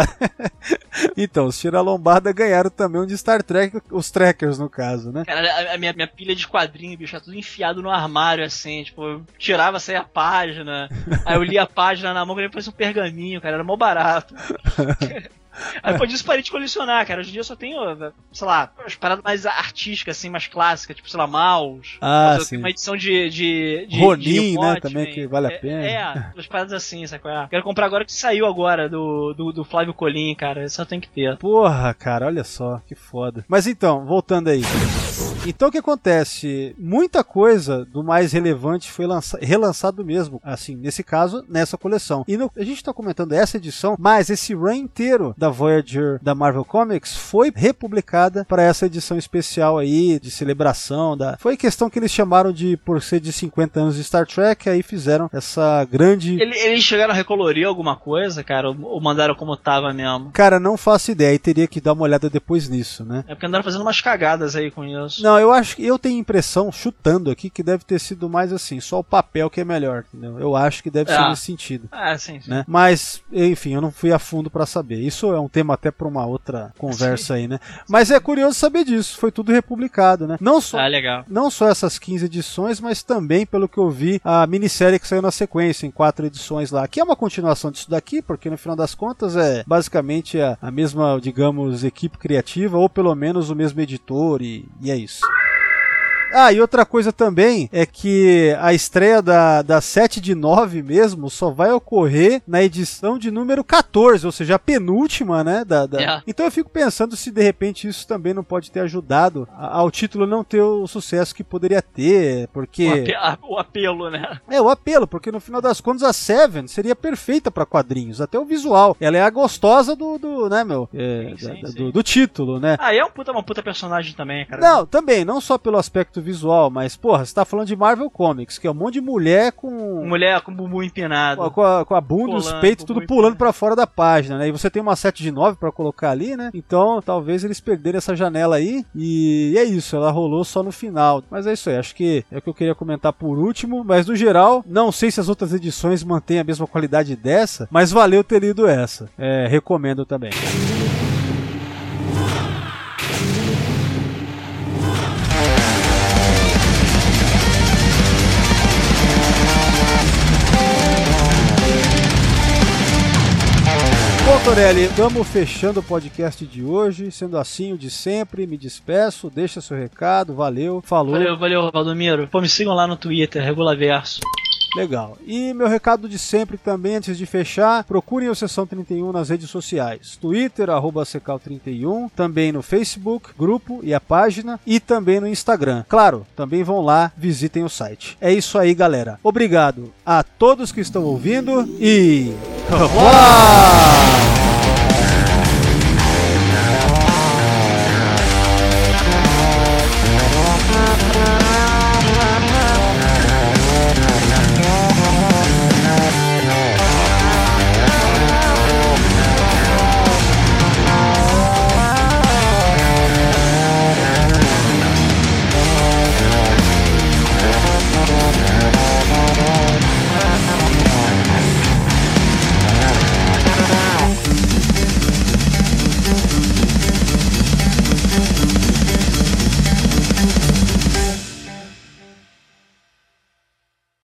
então, os Tira Lombada ganharam também um de Star Trek, os Trekkers, no caso, né? Cara, a, minha, minha pilha de quadrinhos, bicho, tá tudo enfiado no armário, assim, tipo, eu tirava, saia a página, aí eu lia a página na mão, que parecia um pergaminho, cara, era mó barato. Aí por isso parei de colecionar, cara. Hoje em dia eu só tenho, sei lá, as paradas mais artísticas, assim, mais clássicas, tipo, sei lá, mouse. Ah, sim. uma edição de. de, de Ronin, de né, também, que vale a É- pena. É, as paradas assim, sabe qual é? Quero comprar agora que saiu agora do, do, do Flávio Colim, cara. Isso eu tenho que ter. Porra, cara, olha só, que foda. Mas então, voltando aí. Então o que acontece? Muita coisa do mais relevante foi lança- relançado mesmo, assim, nesse caso, nessa coleção. E no- a gente tá comentando essa edição, mas esse run inteiro da Voyager da Marvel Comics foi republicada para essa edição especial aí de celebração da. Foi questão que eles chamaram de por ser de 50 anos de Star Trek, aí fizeram essa grande Ele- Eles chegaram a recolorir alguma coisa, cara? Ou, ou mandaram como tava mesmo? Cara, não faço ideia, e teria que dar uma olhada depois nisso, né? É porque andaram fazendo umas cagadas aí com isso. Não, eu acho que eu tenho impressão, chutando aqui, que deve ter sido mais assim, só o papel que é melhor, entendeu? Eu acho que deve ser Ah. nesse sentido. Ah, sim, sim. Né? Mas, enfim, eu não fui a fundo pra saber. Isso é um tema até pra uma outra conversa aí, né? Mas é curioso saber disso. Foi tudo republicado, né? Não só, Ah, legal. não só essas 15 edições, mas também, pelo que eu vi, a minissérie que saiu na sequência, em quatro edições lá, que é uma continuação disso daqui, porque no final das contas é basicamente a, a mesma, digamos, equipe criativa, ou pelo menos o mesmo editor, e, e é isso. Ah, e outra coisa também é que a estreia da, da 7 de 9 mesmo só vai ocorrer na edição de número 14, ou seja, a penúltima, né? Da, da- É. Então eu fico pensando se de repente isso também não pode ter ajudado ao título não ter o sucesso que poderia ter, porque. O, ape- a- o apelo, né? É, o apelo, porque no final das contas a Seven seria perfeita pra quadrinhos, até o visual. Ela é a gostosa do, do né, meu? É, Sim, sim, da- sim. Do, do título, né? Ah, é um puta, uma puta personagem também, cara. Não, também, não só pelo aspecto visual, mas, porra, você tá falando de Marvel Comics, que é um monte de mulher com. Mulher com bumbum empinado. Com a, com a- bunda, os Pulando, peitos, bumbum tudo pulando pra fora da página, né? E você tem uma 7 de 9 pra colocar ali, né? Então, talvez eles perderam essa janela aí. E é isso, ela rolou só no final. Mas é isso aí, acho que é o que eu queria comentar por último. Mas no geral, não sei se as outras edições mantêm a mesma qualidade dessa, mas valeu ter lido essa. É, recomendo também. Bom, Torelli, vamos fechando o podcast de hoje. Sendo assim, o de sempre, me despeço, deixa seu recado, valeu, falou. Valeu, valeu, Valdomiro. Pô, me sigam lá no Twitter, Regulaverso. Legal. E meu recado de sempre também, antes de fechar, procurem o Sessão 31 nas redes sociais. Twitter, arroba Secal31, também no Facebook, grupo e a página, e também no Instagram. Claro, também vão lá, visitem o site. É isso aí, galera. Obrigado a todos que estão ouvindo e... Uau!